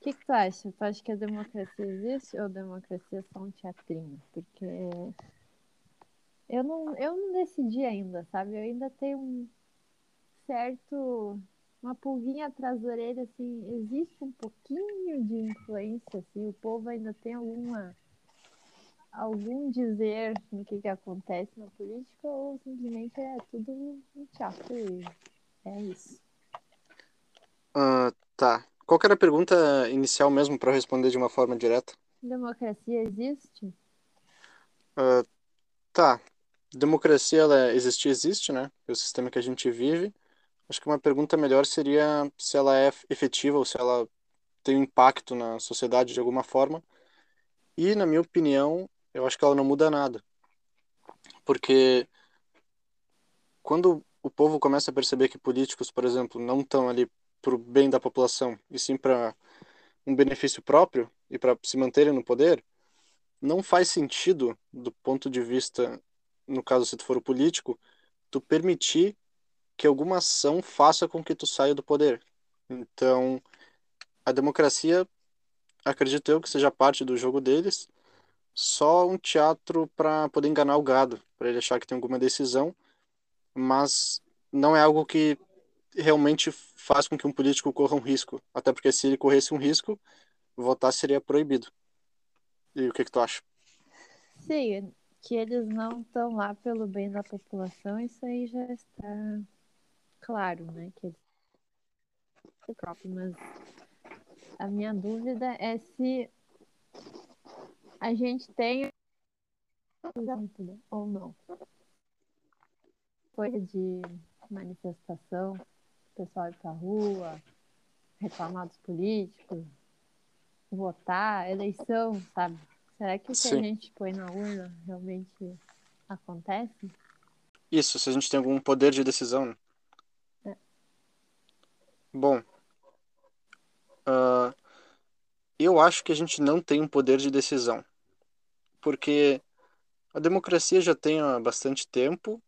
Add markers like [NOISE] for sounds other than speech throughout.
O que, que tu acha? Tu acha que a democracia existe ou a democracia é só um teatrinho? Porque eu não, eu não decidi ainda, sabe? Eu ainda tenho um certo. Uma pulguinha atrás da orelha, assim, existe um pouquinho de influência, assim, o povo ainda tem alguma algum dizer no que, que acontece na política ou simplesmente é tudo um teatro e é isso. Uh, tá. Qual que era a pergunta inicial mesmo para responder de uma forma direta? Democracia existe? Uh, tá. Democracia, ela existe, existe, né? É o sistema que a gente vive. Acho que uma pergunta melhor seria se ela é efetiva ou se ela tem um impacto na sociedade de alguma forma. E, na minha opinião, eu acho que ela não muda nada. Porque quando o povo começa a perceber que políticos, por exemplo, não estão ali para o bem da população, e sim para um benefício próprio e para se manterem no poder, não faz sentido, do ponto de vista, no caso, se tu for o político, tu permitir que alguma ação faça com que tu saia do poder. Então, a democracia, acredito eu que seja parte do jogo deles, só um teatro para poder enganar o gado, para ele achar que tem alguma decisão, mas não é algo que realmente faz com que um político corra um risco. Até porque se ele corresse um risco, votar seria proibido. E o que, que tu acha? Sim, que eles não estão lá pelo bem da população, isso aí já está claro, né? Que eles... próprio, mas a minha dúvida é se a gente tem ou não. Coisa de manifestação, o pessoal ir pra rua, reclamar dos políticos, votar, eleição, sabe? Será que o que a gente põe na urna realmente acontece? Isso, se a gente tem algum poder de decisão. Né? É. Bom, uh, eu acho que a gente não tem um poder de decisão porque a democracia já tem há bastante tempo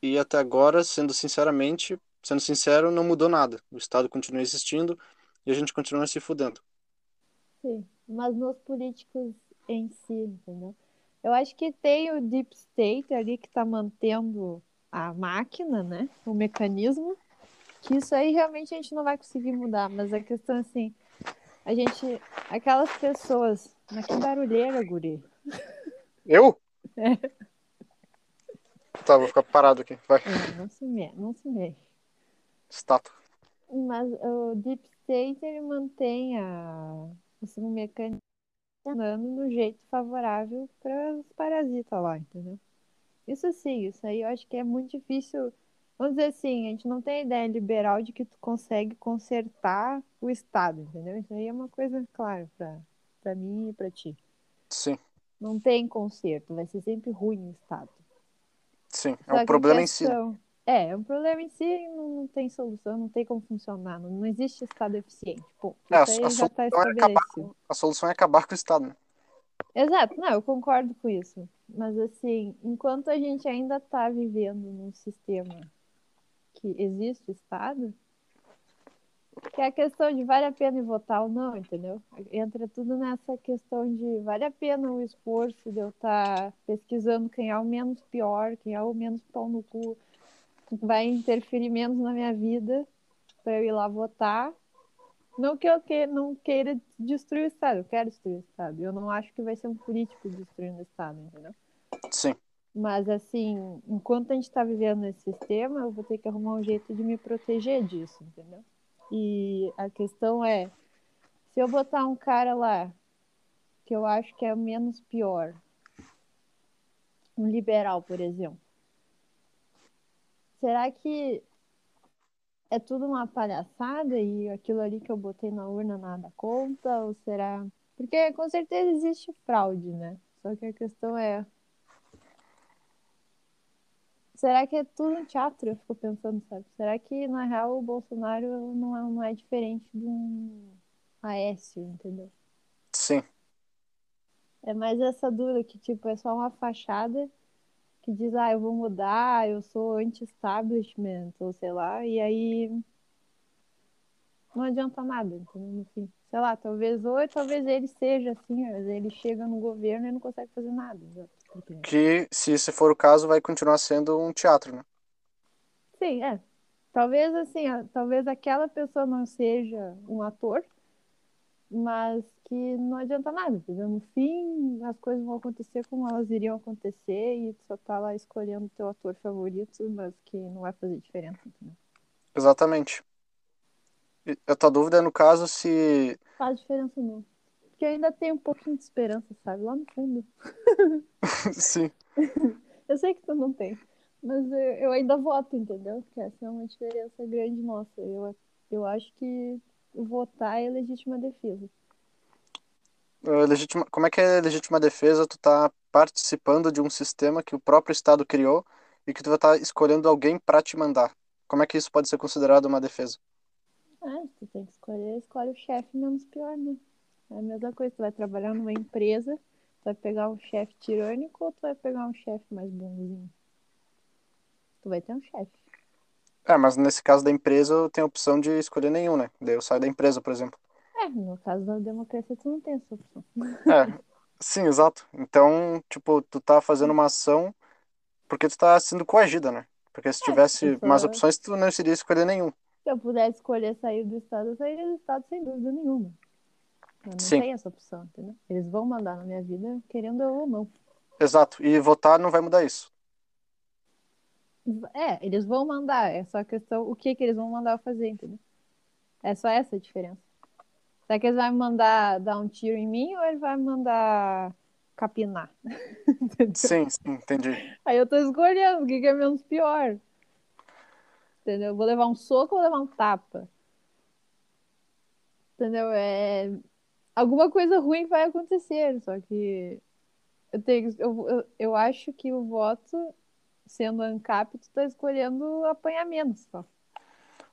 e até agora, sendo sinceramente, sendo sincero, não mudou nada. O Estado continua existindo e a gente continua se fudendo. Sim, mas nos políticos em si, entendeu? Eu acho que tem o deep state ali que está mantendo a máquina, né? O mecanismo, que isso aí realmente a gente não vai conseguir mudar, mas a questão assim, a gente, aquelas pessoas, mas que barulheira, guri. Eu? [LAUGHS] É. Tá, vou ficar parado aqui. Vai. É, não se mexe, não se mexe. Estátua. Mas o Deep State ele mantém a, o mecanismo funcionando no jeito favorável para os parasitas lá, entendeu? Isso sim, isso aí eu acho que é muito difícil. Vamos dizer assim, a gente não tem ideia liberal de que tu consegue consertar o Estado, entendeu? Isso aí é uma coisa, claro, para mim e para ti. Sim. Não tem conserto, vai ser sempre ruim o Estado. Sim, é um problema questão... em si. É, é um problema em si não, não, tem solução, não tem como funcionar, não, não existe Estado eficiente. Pô, é, a, a, já tá é acabar, a solução é acabar com o Estado. Né? Exato, não, eu concordo com isso. Mas assim, enquanto a gente ainda está vivendo num sistema que existe o Estado, que é a questão de vale a pena votar ou não, entendeu? Entra tudo nessa questão de vale a pena o esforço de eu estar tá pesquisando quem é o menos pior, quem é o menos pau no cu, vai interferir menos na minha vida para eu ir lá votar. Não que eu que, não queira destruir o Estado, eu quero destruir o Estado. Eu não acho que vai ser um político destruindo o Estado, entendeu? Sim. Mas, assim, enquanto a gente está vivendo nesse sistema, eu vou ter que arrumar um jeito de me proteger disso, entendeu? E a questão é, se eu botar um cara lá, que eu acho que é menos pior, um liberal, por exemplo, será que é tudo uma palhaçada e aquilo ali que eu botei na urna nada conta? Ou será. Porque com certeza existe fraude, né? Só que a questão é, será que é tudo um teatro? Eu fico pensando, sabe? Será que, na real, o Bolsonaro não é, não é diferente de um Aécio, entendeu? Sim. É mais essa dúvida que, tipo, é só uma fachada que diz, ah, eu vou mudar, eu sou anti-establishment, ou sei lá, e aí não adianta nada, entendeu? Fim. Sei lá, talvez hoje, talvez ele seja assim, mas ele chega no governo e não consegue fazer nada. Porque... Que, se esse for o caso, vai continuar sendo um teatro, né? Sim, é. Talvez assim, talvez aquela pessoa não seja um ator, mas que não adianta nada, entendeu? No fim, as coisas vão acontecer como elas iriam acontecer e tu só tá lá escolhendo teu ator favorito, mas que não vai fazer diferença, entendeu? Exatamente. E a tua dúvida é no caso se. Faz diferença não. Porque eu ainda tenho um pouquinho de esperança, sabe? Lá no fundo. [LAUGHS] Sim. [LAUGHS] eu sei que tu não tem. Mas eu ainda voto, entendeu? Porque essa é uma diferença grande nossa. Eu, eu acho que votar é legítima defesa. É legítima, como é que é legítima defesa? Tu tá participando de um sistema que o próprio Estado criou e que tu vai estar tá escolhendo alguém para te mandar. Como é que isso pode ser considerado uma defesa? Ah, tu tem que escolher, escolhe o chefe menos pior, né? É a mesma coisa, tu vai trabalhar numa empresa, tu vai pegar um chefe tirânico ou tu vai pegar um chefe mais bonzinho? Tu vai ter um chefe. É, mas nesse caso da empresa eu tenho a opção de escolher nenhum, né? Daí eu saio da empresa, por exemplo. É, no caso da democracia tu não tem essa opção. É, [LAUGHS] sim, exato. Então, tipo, tu tá fazendo uma ação porque tu tá sendo coagida, né? Porque se É, tivesse mais opções, tu não iria escolher nenhum. Se eu pudesse escolher sair do Estado, eu sairia do Estado sem dúvida nenhuma. Eu não Sim. tenho essa opção, entendeu? Eles vão mandar na minha vida, querendo eu ou não. Exato. E votar não vai mudar isso. É, eles vão mandar, é só a questão o que que eles vão mandar eu fazer, entendeu? É só essa a diferença. Será que eles vão me mandar dar um tiro em mim ou ele vai me mandar capinar? [LAUGHS] Sim, sim, entendi. Aí eu tô escolhendo o que que é menos pior. Entendeu? Eu Vou levar um soco ou vou levar um tapa? Entendeu? É... Alguma coisa ruim vai acontecer, só que eu, tenho, eu, eu, eu acho que o voto, sendo ANCAP, tu tá escolhendo apanhar menos só.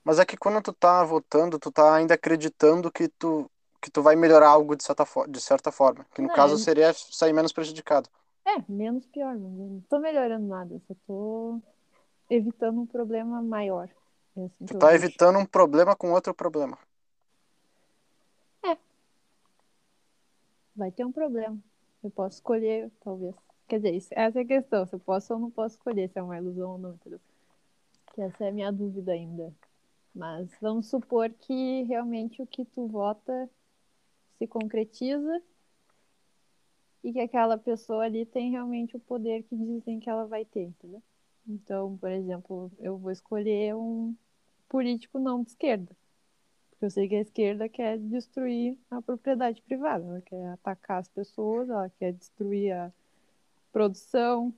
Mas é que quando tu tá votando, tu tá ainda acreditando que tu, que tu vai melhorar algo de certa, de certa forma. Que no Não, caso eu- seria sair menos prejudicado. É, menos pior, mas não tô melhorando nada, eu só tô evitando um problema maior. É assim Tu tá evitando um problema com outro problema. Vai ter um problema. Eu posso escolher, talvez. Quer dizer, essa é a questão. Se eu posso ou não posso escolher se é uma ilusão ou não, entendeu? Que essa é a minha dúvida ainda. Mas vamos supor que realmente o que tu vota se concretiza e que aquela pessoa ali tem realmente o poder que dizem que ela vai ter, entendeu? Então, por exemplo, eu vou escolher um político não de esquerda. Porque eu sei que a esquerda quer destruir a propriedade privada, ela quer atacar as pessoas, ela quer destruir a produção,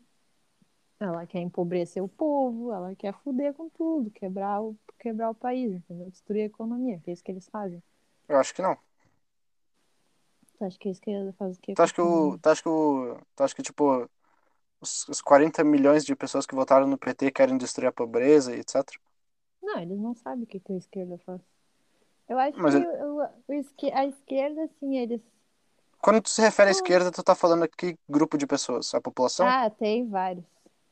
ela quer empobrecer o povo, ela quer fuder com tudo, quebrar o, quebrar o país, entendeu? Destruir a economia, que é isso que eles fazem. Eu acho que não. Tu acha que a esquerda faz o quê? Tu acha que o. Tu acha que o. Tu acha que, tipo, os, os 40 milhões de pessoas que votaram no PT querem destruir a pobreza e etc. Não, eles não sabem o que, que a esquerda faz. Eu acho Mas que ele- o- o a esquerda, assim, eles. Quando tu se refere à Ah. esquerda, tu tá falando aqui grupo de pessoas? A população? Ah, tem vários.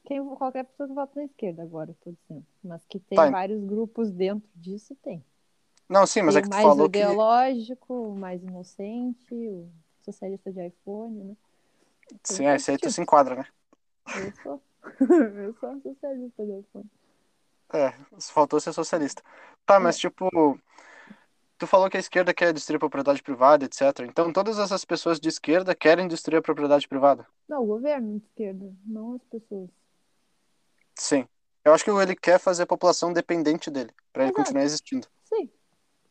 Quem, qualquer pessoa que vota na esquerda agora, tô dizendo. Mas que tem Tá, vários grupos dentro disso, tem. Não, sim, mas tem é que tu mais falou que. ideológico, o mais inocente, o socialista de iPhone, né? Sim, é, esse aí tu se enquadra, né? Eu sou. [LAUGHS] eu sou socialista de iPhone. É, faltou ser socialista. Tá, mas tipo, tu falou que a esquerda quer destruir a propriedade privada, etc. Então todas essas pessoas de esquerda querem destruir a propriedade privada. Não, o governo de esquerda, não as pessoas. Sim. Eu acho que ele quer fazer a população dependente dele, pra ele continuar existindo. Sim,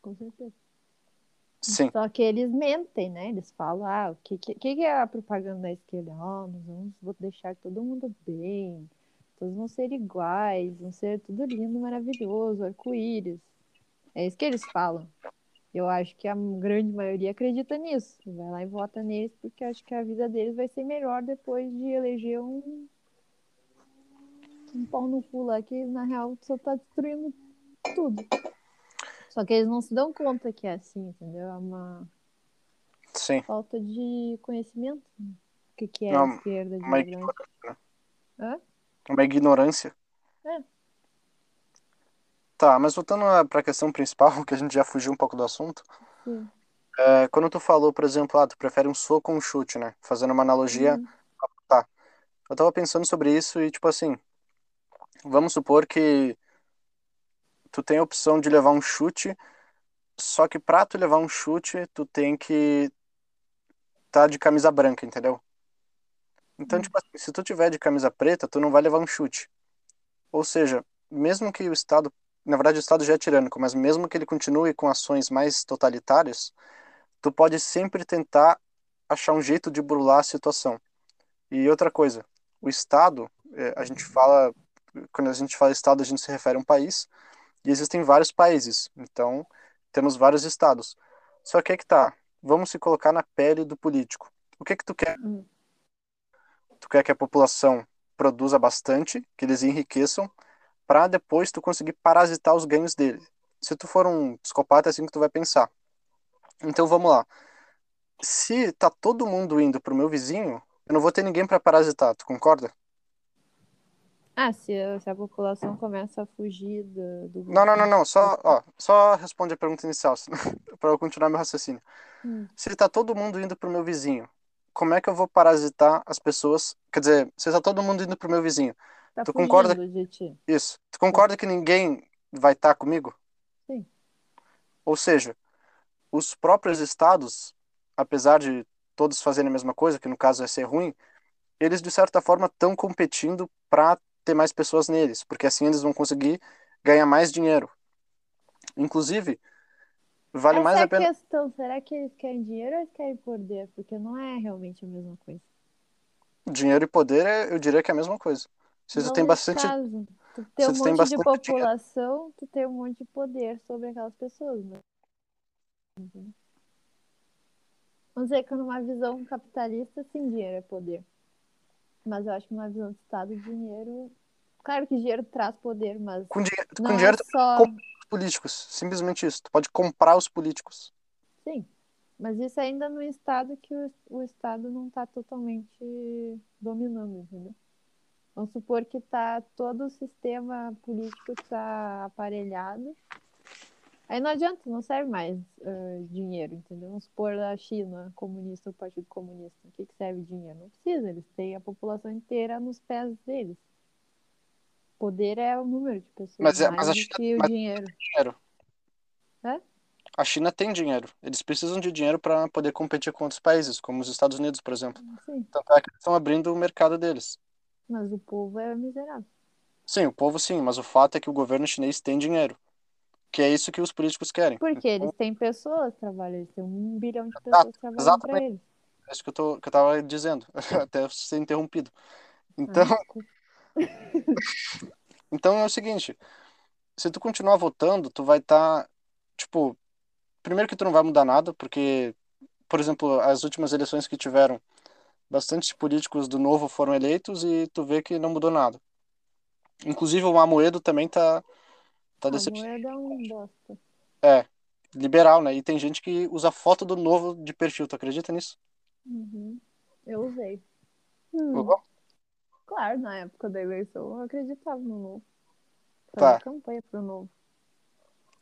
com certeza. Sim. Só que eles mentem, né? Eles falam, ah, o que, que, que é a propaganda da esquerda? Ah, nós vamos vou deixar todo mundo bem, todos vão ser iguais, vão ser tudo lindo, maravilhoso, arco-íris. É isso que eles falam. Eu acho que a grande maioria acredita nisso. Vai lá e vota neles porque acho que a vida deles vai ser melhor depois de eleger um, um pau no cu lá que, na real, só tá destruindo tudo. Só que eles não se dão conta que é assim, entendeu? É uma Sim. falta de conhecimento. O que, que é Não, a esquerda de uma ignorância, né? Hã? Uma ignorância. Tá, mas voltando para a questão principal, [LAUGHS] que a gente já fugiu um pouco do assunto, Sim. é, quando tu falou, por exemplo, ah, tu prefere um soco ou um chute, né? Fazendo uma analogia, Uhum. tá. Eu tava pensando sobre isso e, tipo assim, vamos supor que tu tem a opção de levar um chute, só que pra tu levar um chute, tu tem que tá de camisa branca, entendeu? Então, Hum. tipo assim, se tu tiver de camisa preta, tu não vai levar um chute. Ou seja, mesmo que o Estado, na verdade o Estado já é tirânico, mas mesmo que ele continue com ações mais totalitárias, tu pode sempre tentar achar um jeito de burlar a situação. E outra coisa, o Estado, eh, a gente fala, quando a gente fala Estado, a gente se refere a um país, e existem vários países, então temos vários estados. Só que é que tá, vamos se colocar na pele do político. O que que tu quer? Hum. Tu quer que a população produza bastante, que eles enriqueçam, para depois tu conseguir parasitar os ganhos dele. Se tu for um psicopata, é assim que tu vai pensar. Então vamos lá. Se tá todo mundo indo pro meu vizinho, eu não vou ter ninguém para parasitar, tu concorda? Ah, se a, se a população começa a fugir do, do Não, não, não, não. Só, ó, só responde a pergunta inicial, [LAUGHS] para eu continuar meu raciocínio. Hum. Se tá todo mundo indo pro meu vizinho, como é que eu vou parasitar as pessoas? Quer dizer, se tá todo mundo indo pro meu vizinho, Tá Tu concorda? fugindo de ti. isso. Tu concorda que ninguém vai estar comigo? Sim. Ou seja, os próprios estados, apesar de todos fazerem a mesma coisa, que no caso é ser ruim, eles de certa forma estão competindo para ter mais pessoas neles, porque assim eles vão conseguir ganhar mais dinheiro. Inclusive, vale Essa mais é a a pena. questão. Será que eles querem dinheiro ou eles querem poder? Porque não é realmente a mesma coisa. Dinheiro e poder, é- eu diria que é a mesma coisa. Tu não tem nesse bastante. caso. Tu tem um tu monte de bastante dinheiro- população, tu tem um monte de poder sobre aquelas pessoas, né? Vamos dizer que numa visão capitalista, sim, dinheiro é poder. Mas eu acho que numa visão de Estado, dinheiro. Claro que dinheiro traz poder, mas Com, dinhe- com dinheiro, é tu só. comprar os políticos. Simplesmente isso. Tu pode comprar os políticos. Sim. Mas isso ainda no estado que o, o Estado não está totalmente dominando, entendeu? Vamos supor que tá, todo o sistema político está aparelhado. Aí não adianta, não serve mais eh, dinheiro, entendeu? Vamos supor a China comunista, o Partido Comunista. O que, que serve dinheiro? Não precisa, eles têm a população inteira nos pés deles. Poder é o número de pessoas, Mas é- mais mas a China- que o dinheiro. Dinheiro. É? A China tem dinheiro. Eles precisam de dinheiro para poder competir com outros países, como os Estados Unidos, por exemplo. Sim, Tanto é que eles estão abrindo o mercado deles. Mas o povo é miserável. Sim, o povo sim, mas o fato é que o governo chinês tem dinheiro. Que é isso que os políticos querem. Porque Então, eles têm pessoas trabalhando, eles têm um bilhão de Exato, pessoas trabalhando para eles. é isso que eu, tô, que eu tava dizendo, [LAUGHS] até ser interrompido. Ah, Então, desculpa. [LAUGHS] então é o seguinte, se tu continuar votando, tu vai estar, tipo, primeiro que tu não vai mudar nada, porque, por exemplo, as últimas eleições que tiveram, bastante políticos do Novo foram eleitos e tu vê que não mudou nada. Inclusive o Amoedo também tá, tá decepcionado. é um bosta. É, liberal, né? E tem gente que usa foto do Novo de perfil, tu acredita nisso? Uhum. Eu usei. Usou? Claro, na época da eleição eu acreditava no novo. Foi Tá. uma campanha pro novo.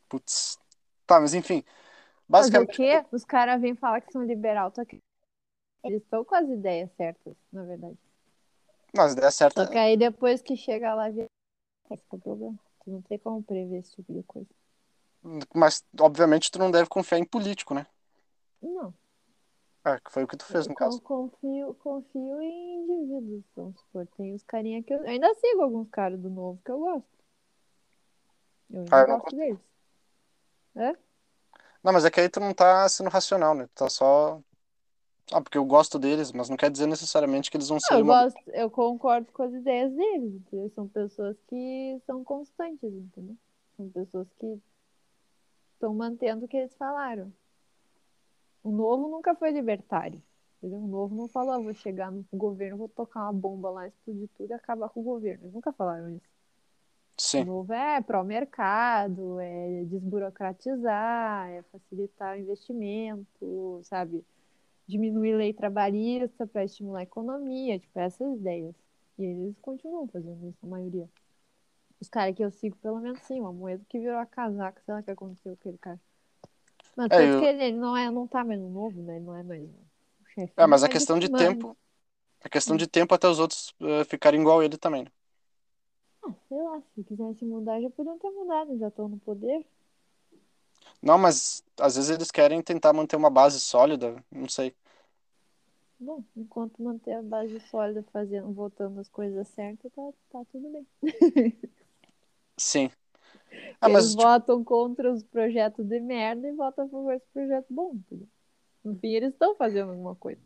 Putz. Tá, mas enfim, Mas o basicamente, quê? Os caras vêm falar que são liberal, tu acredita? Eles estão com as ideias certas, na verdade. mas ideia certa, Só que aí depois que chega lá, esse é o problema. Tu não tem como prever esse tipo de coisa. mas obviamente tu não deve confiar em político, né? Não. É, que foi o que tu fez no Eu caso. confio, confio em indivíduos, vamos supor. Tem os carinha que eu... eu ainda sigo alguns caras do novo que eu gosto. Eu ainda Ah, eu não gosto deles. É? Não, mas é que aí tu não tá sendo racional, né? Tu tá só. Ah, porque eu gosto deles, mas não quer dizer necessariamente que eles vão ser eu uma. gosto, eu concordo com as ideias deles, entendeu? São pessoas que são constantes, entendeu? São pessoas que estão mantendo o que eles falaram. O novo nunca foi libertário, entendeu? O novo não falou, ah, vou chegar no governo, vou tocar uma bomba lá, explodir tudo e acabar com o governo. Eles nunca falaram isso. O Sim, novo é pró-mercado, é desburocratizar, é facilitar o investimento, sabe? Diminuir lei trabalhista para estimular a economia, tipo, essas ideias. E eles continuam fazendo isso, a maioria. Os caras que eu sigo, pelo menos sim, uma moeda que virou a casaca, sei lá o que aconteceu com aquele cara. Mas É, eu- ele, ele não, é, não tá mais no novo, né? Ele não é mais o chefe. É, mas a questão de manda. tempo. A questão de tempo até os outros eh, ficarem igual ele também. né? Ah, sei lá, se quisesse mudar, já podiam ter mudado, já estão no poder. Não, mas às vezes eles querem tentar manter uma base sólida, não sei. Bom, enquanto manter a base sólida, fazendo, voltando as coisas certas, tá, tá tudo bem. Sim. [LAUGHS] Ah, Eles mas tipo, votam contra os projetos de merda e votam a favor dos projetos bons. No fim, eles estão fazendo alguma coisa.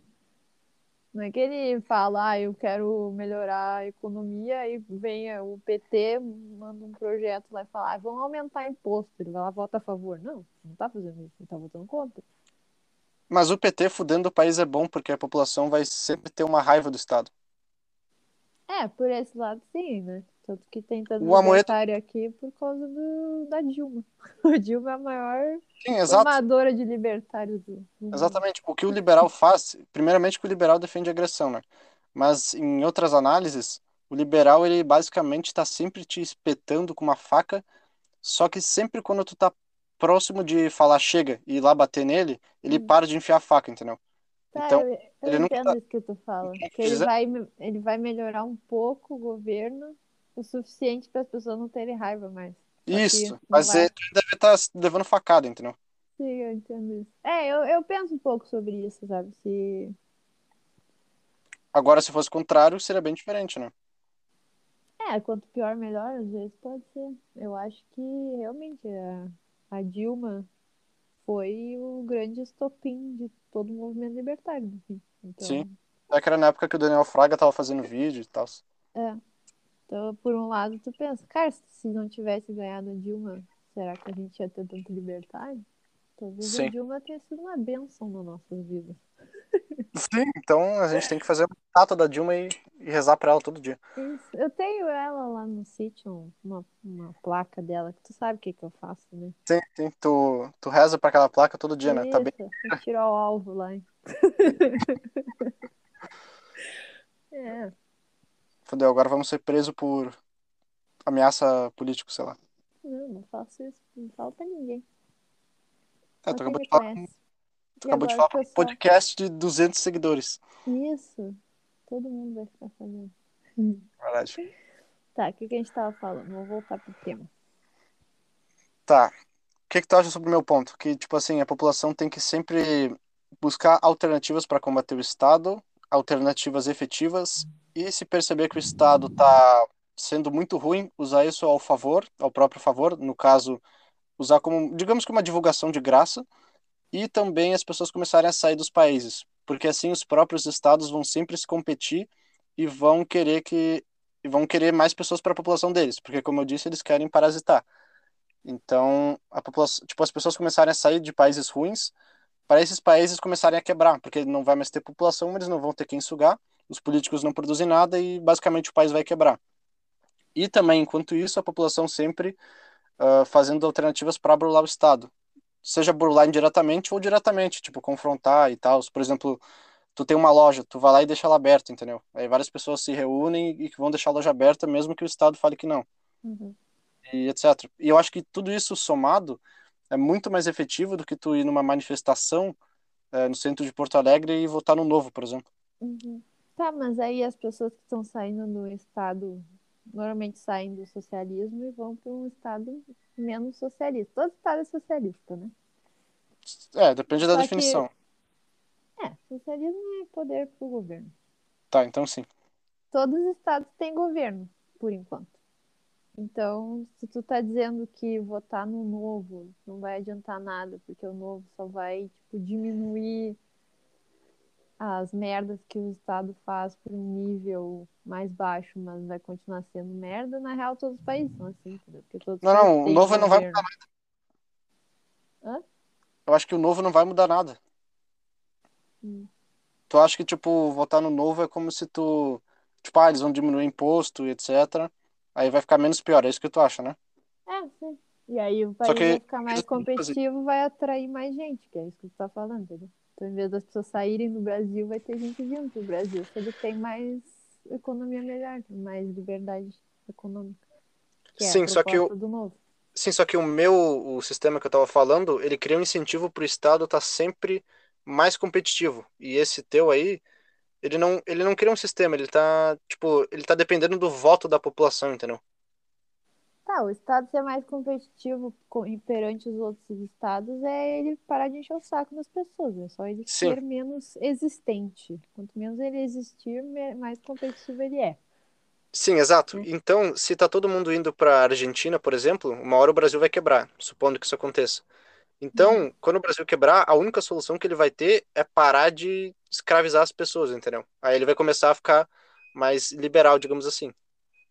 Não é que ele fala, ah, eu quero melhorar a economia e vem o PT, manda um projeto lá e fala, ah, vamos aumentar imposto. Ele vai lá vota a favor. Não, não tá fazendo isso, ele tá votando contra. mas o PT fudendo o país é bom porque a população vai sempre ter uma raiva do Estado. É, por esse lado sim, né? Tanto que tem tanto O Amoedo- libertário aqui por causa do, da Dilma. [LAUGHS] A Dilma é a maior Sim, exato. formadora de libertários do, mundo. Exatamente. O que o liberal faz, primeiramente que o liberal defende a agressão, né? Mas em outras análises, o liberal ele basicamente está sempre te espetando com uma faca, só que sempre quando tu tá próximo de falar chega e ir lá bater nele, ele Hum. para de enfiar a faca, entendeu? Tá, Então, eu, eu ele entendo tá- isso que tu fala. Que ele vai, ele vai melhorar um pouco o governo o suficiente para as pessoas não terem raiva mais. Isso, mas tu deve estar levando facada, entendeu? Sim, eu entendo isso. É, eu, eu penso um pouco sobre isso, sabe? Se... Agora, se fosse o contrário, seria bem diferente, né? É, quanto pior, melhor, às vezes pode ser. Eu acho que realmente a, a Dilma foi o grande estopim de todo o movimento libertário, no fim. Então, Sim. É que era na época que o Daniel Fraga tava fazendo vídeo e tal. É. Então, por um lado, tu pensa, cara, se não tivesse ganhado a Dilma, será que a gente ia ter tanto libertário? Talvez Sim. a Dilma tenha sido uma bênção nas nossas vidas. Sim, então a gente tem que fazer uma estátua da Dilma e, e rezar pra ela todo dia. Isso. Eu tenho ela lá no sítio, uma, uma placa dela, que tu sabe o que, que eu faço, né? Sim, sim. Tu, tu reza pra aquela placa todo dia, né? Tá bem. Isso, eu tiro ao alvo lá. hein? [LAUGHS] é, Fudeu, agora vamos ser presos por ameaça político, sei lá. não, não faço isso, não falo pra ninguém. É, tu acabou de falar, conhece. tu E acabou de falar um podcast de 200 seguidores. Isso, todo mundo vai ficar sabendo. [LAUGHS] Verdade. Tá, o que, que a gente tava falando? Vou voltar pro tema. Tá. O que que tu acha sobre o meu ponto? Que, tipo assim, a população tem que sempre buscar alternativas para combater o Estado, alternativas efetivas, e se perceber que o Estado tá sendo muito ruim, usar isso ao favor, ao próprio favor, no caso, usar como, digamos que uma divulgação de graça, e também as pessoas começarem a sair dos países, porque assim os próprios estados vão sempre se competir e vão querer que vão querer mais pessoas para a população deles, porque como eu disse, eles querem parasitar. Então, a população, tipo, as pessoas começarem a sair de países ruins para esses países começarem a quebrar, porque não vai mais ter população, eles não vão ter quem sugar, os políticos não produzem nada e basicamente o país vai quebrar. E também, enquanto isso, a população sempre ah, fazendo alternativas para burlar o Estado. Seja burlar indiretamente ou diretamente, tipo, confrontar e tal. Por exemplo, tu tem uma loja, tu vai lá e deixa ela aberta, entendeu? Aí várias pessoas se reúnem e que vão deixar a loja aberta, mesmo que o Estado fale que não Uhum. e etc. E eu acho que tudo isso somado é muito mais efetivo do que tu ir numa manifestação eh, no centro de Porto Alegre e votar no Novo, por exemplo. Uhum. Tá, mas aí as pessoas que estão saindo do Estado normalmente saem do socialismo e vão para um Estado menos socialista. Todo Estado é socialista, né? É, depende da Só que- definição. É, socialismo é poder para o governo. Tá, então sim. Todos os estados têm governo, por enquanto. Então, se tu tá dizendo que votar no novo não vai adiantar nada, porque o novo só vai, tipo, diminuir as merdas que o Estado faz para um nível mais baixo, mas vai continuar sendo merda, na real todos os países são assim, entendeu? Porque todos os Não, não, o novo não vai governo. Hã? Eu acho que o Novo não vai mudar nada. Hum. Tu acha que, tipo, votar no Novo é como se tu. Tipo, ah, eles vão diminuir imposto e etc. Aí vai ficar menos pior, é isso que tu acha, né? É, sim. E aí o país que vai ficar mais competitivo, vai atrair mais gente, que é isso que tu tá falando, entendeu? Então, em vez das pessoas saírem do Brasil, vai ter gente vindo pro Brasil, se ele tem mais economia melhor, mais liberdade econômica. É Sim, só que o, sim, só que o meu, o sistema que eu tava falando, ele cria um incentivo pro Estado estar sempre mais competitivo. E esse teu aí, ele não, ele não cria um sistema, ele tá, tipo, ele tá dependendo do voto da população, entendeu? Tá, o Estado ser mais competitivo co- perante os outros estados é ele parar de encher o saco das pessoas. É só ele Sim. ser menos existente. Quanto menos ele existir, mais competitivo ele é. Sim, exato. Hum. Então, se tá todo mundo indo pra Argentina, por exemplo, uma hora o Brasil vai quebrar, supondo que isso aconteça. Então, quando o Brasil quebrar, a única solução que ele vai ter é parar de escravizar as pessoas, entendeu? Aí ele vai começar a ficar mais liberal, digamos assim.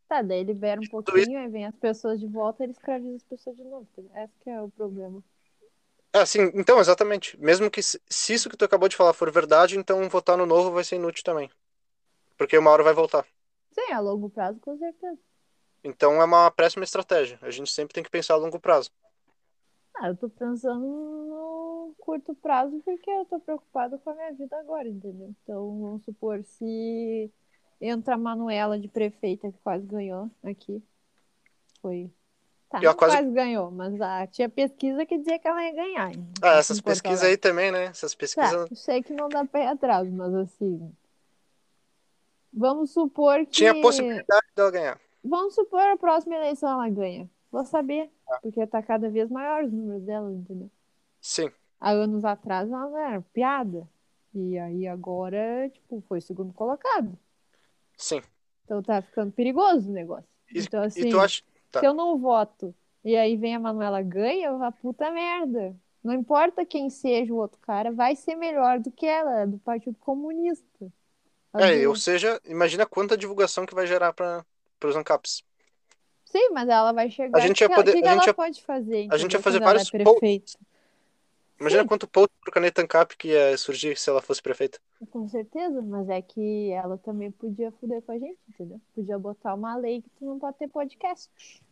Tá, daí libera um [LAUGHS] pouquinho, aí vem as pessoas de volta e ele escraviza as pessoas de novo. Esse que é o problema. É, sim, então, exatamente. Mesmo que se isso que tu acabou de falar for verdade, então votar no novo vai ser inútil também. Porque uma hora vai voltar. Sim, a longo prazo, com certeza. Então é uma péssima estratégia. A gente sempre tem que pensar a longo prazo. Ah, eu tô pensando no curto prazo porque eu tô preocupada com a minha vida agora, entendeu? Então, vamos supor, se entra a Manuela de prefeita, que quase ganhou aqui. Foi. Tá, não quase- quase ganhou, mas ah, tinha pesquisa que dizia que ela ia ganhar. Ah, essas pesquisas aí também, né? Essas Tá, pesquisas. eu sei que não dá pra ir atrás, mas assim. Vamos supor que. Tinha possibilidade dela ganhar. Vamos supor a próxima eleição ela ganha. Vou saber, porque tá cada vez maior os números dela, entendeu? Sim, Há anos atrás ela era piada. E aí agora, tipo, foi segundo colocado. Sim. Então tá ficando perigoso o negócio. E, Então, assim, acha. tá. se eu não voto e aí vem a Manuela ganha, eu vou, puta merda. Não importa quem seja o outro cara, vai ser melhor do que ela, do Partido Comunista. A É, do- ou seja, imagina quanta divulgação que vai gerar para os ANCAPs. Sim, mas ela vai chegar. A gente que ia que poder- ela, o que que a gente ia- pode fazer? a gente ia fazer ela vários é prefeita. Imagina Sim. quanto post pro caneta ANCAP que ia surgir se ela fosse prefeita. Com certeza, mas é que ela também podia fuder com a gente, entendeu? Podia botar uma lei que tu não pode ter podcast.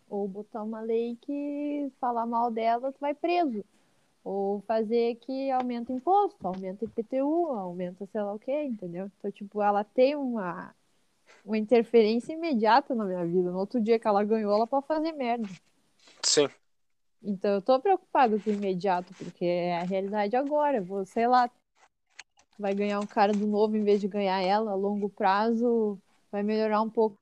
Ou botar uma lei que falar mal dela, tu vai preso. Ou fazer que aumenta imposto, aumenta IPTU, aumenta sei lá o quê, entendeu? Então, tipo, ela tem uma, uma interferência imediata na minha vida. No outro dia que ela ganhou, ela pode fazer merda. Sim, Então eu tô preocupado com o imediato, porque é a realidade agora. Vou, sei lá, vai ganhar um cara do novo em vez de ganhar ela, a longo prazo vai melhorar um pouco,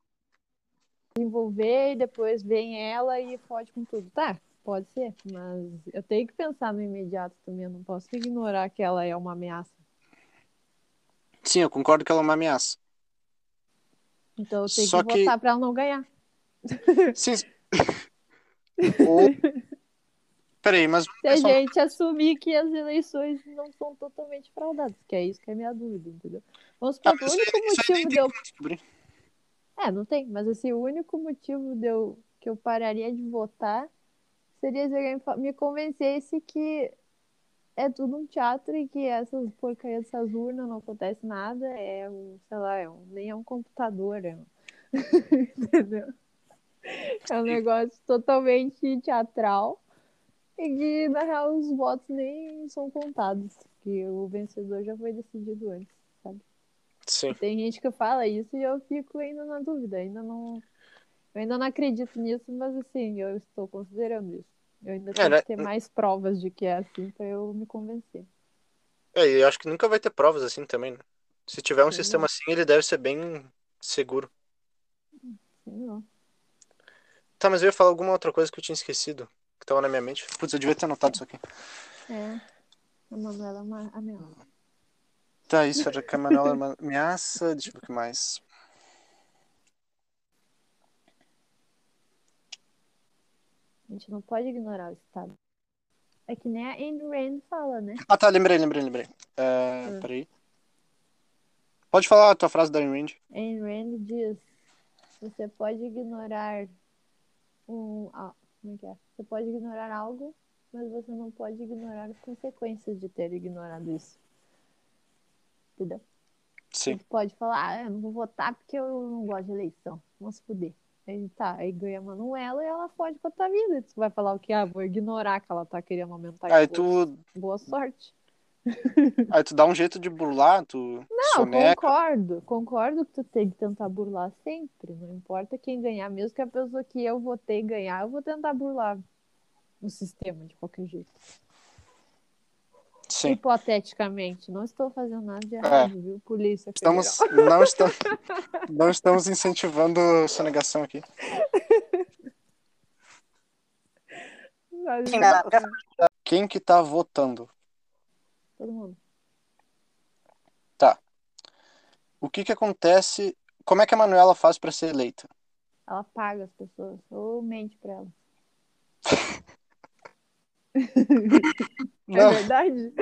desenvolver e depois vem ela e fode com tudo. Tá, pode ser, mas eu tenho que pensar no imediato também, eu não posso ignorar que ela é uma ameaça. sim, eu concordo que ela é uma ameaça. Então eu tenho Só que que- votar pra ela não ganhar. Sim. [LAUGHS] O... Peraí, mas Se a gente assumir que as eleições não são totalmente fraudadas, que é isso que é a minha dúvida, entendeu? Vamos supor Ah, que o único motivo de eu descobrir. É, não tem, mas assim, o único motivo de eu, que eu pararia de votar seria se alguém me convencesse que é tudo um teatro e que essas porcarias dessas urnas não acontece nada, é um, sei lá, é um, nem é um computador, é um... [LAUGHS] entendeu? É um negócio totalmente teatral e que, na real, os votos nem são contados, porque o vencedor já foi decidido antes, sabe? Sim. Tem gente que fala isso e eu fico ainda na dúvida, ainda não. Eu ainda não acredito nisso, mas assim, eu estou considerando isso. Eu ainda tenho né? que ter mais provas de que é assim para eu me convencer. É, e eu acho que nunca vai ter provas assim também, né? Se tiver um Sei sistema lá. assim, ele deve ser bem seguro. Sei não. Tá, mas eu ia falar alguma outra coisa que eu tinha esquecido, que tava na minha mente. Putz, eu devia ter anotado isso aqui. É. A Manuela é uma ameaça. Tá, isso era que a Manuela uma ameaça. Deixa eu ver o que mais. A gente não pode ignorar o Estado. É que nem a Ayn Rand fala, né? Ah, tá, lembrei, lembrei, lembrei. É, Hum. Peraí. Pode falar a tua frase da Ayn Rand. Ayn Rand diz: você pode ignorar um. Como é que é? Você pode ignorar algo, mas você não pode ignorar as consequências de ter ignorado isso. Entendeu? Sim. Você pode falar, ah, eu não vou votar porque eu não gosto de eleição. Vamos se fuder. Aí tá, aí ganha a Manuela e ela fode com a tua vida. Tu vai falar o quê? Ah, vou ignorar que ela tá querendo aumentar Aí tu. Boa sorte. Aí tu dá um jeito de burlar, tu Não, soneca. concordo. Concordo que tu tem que tentar burlar sempre. Não importa quem ganhar, mesmo que a pessoa que eu votei ganhar, eu vou tentar burlar o sistema de qualquer jeito. Sim. Hipoteticamente, não estou fazendo nada de errado, viu? Polícia Estamos, [LAUGHS] não, estamos, [LAUGHS] não estamos incentivando sonegação aqui. É, Quem que tá votando? Todo mundo. O que que acontece? Como é que a Manuela faz para ser eleita? Ela paga as pessoas ou mente pra elas. [LAUGHS] É Não, verdade?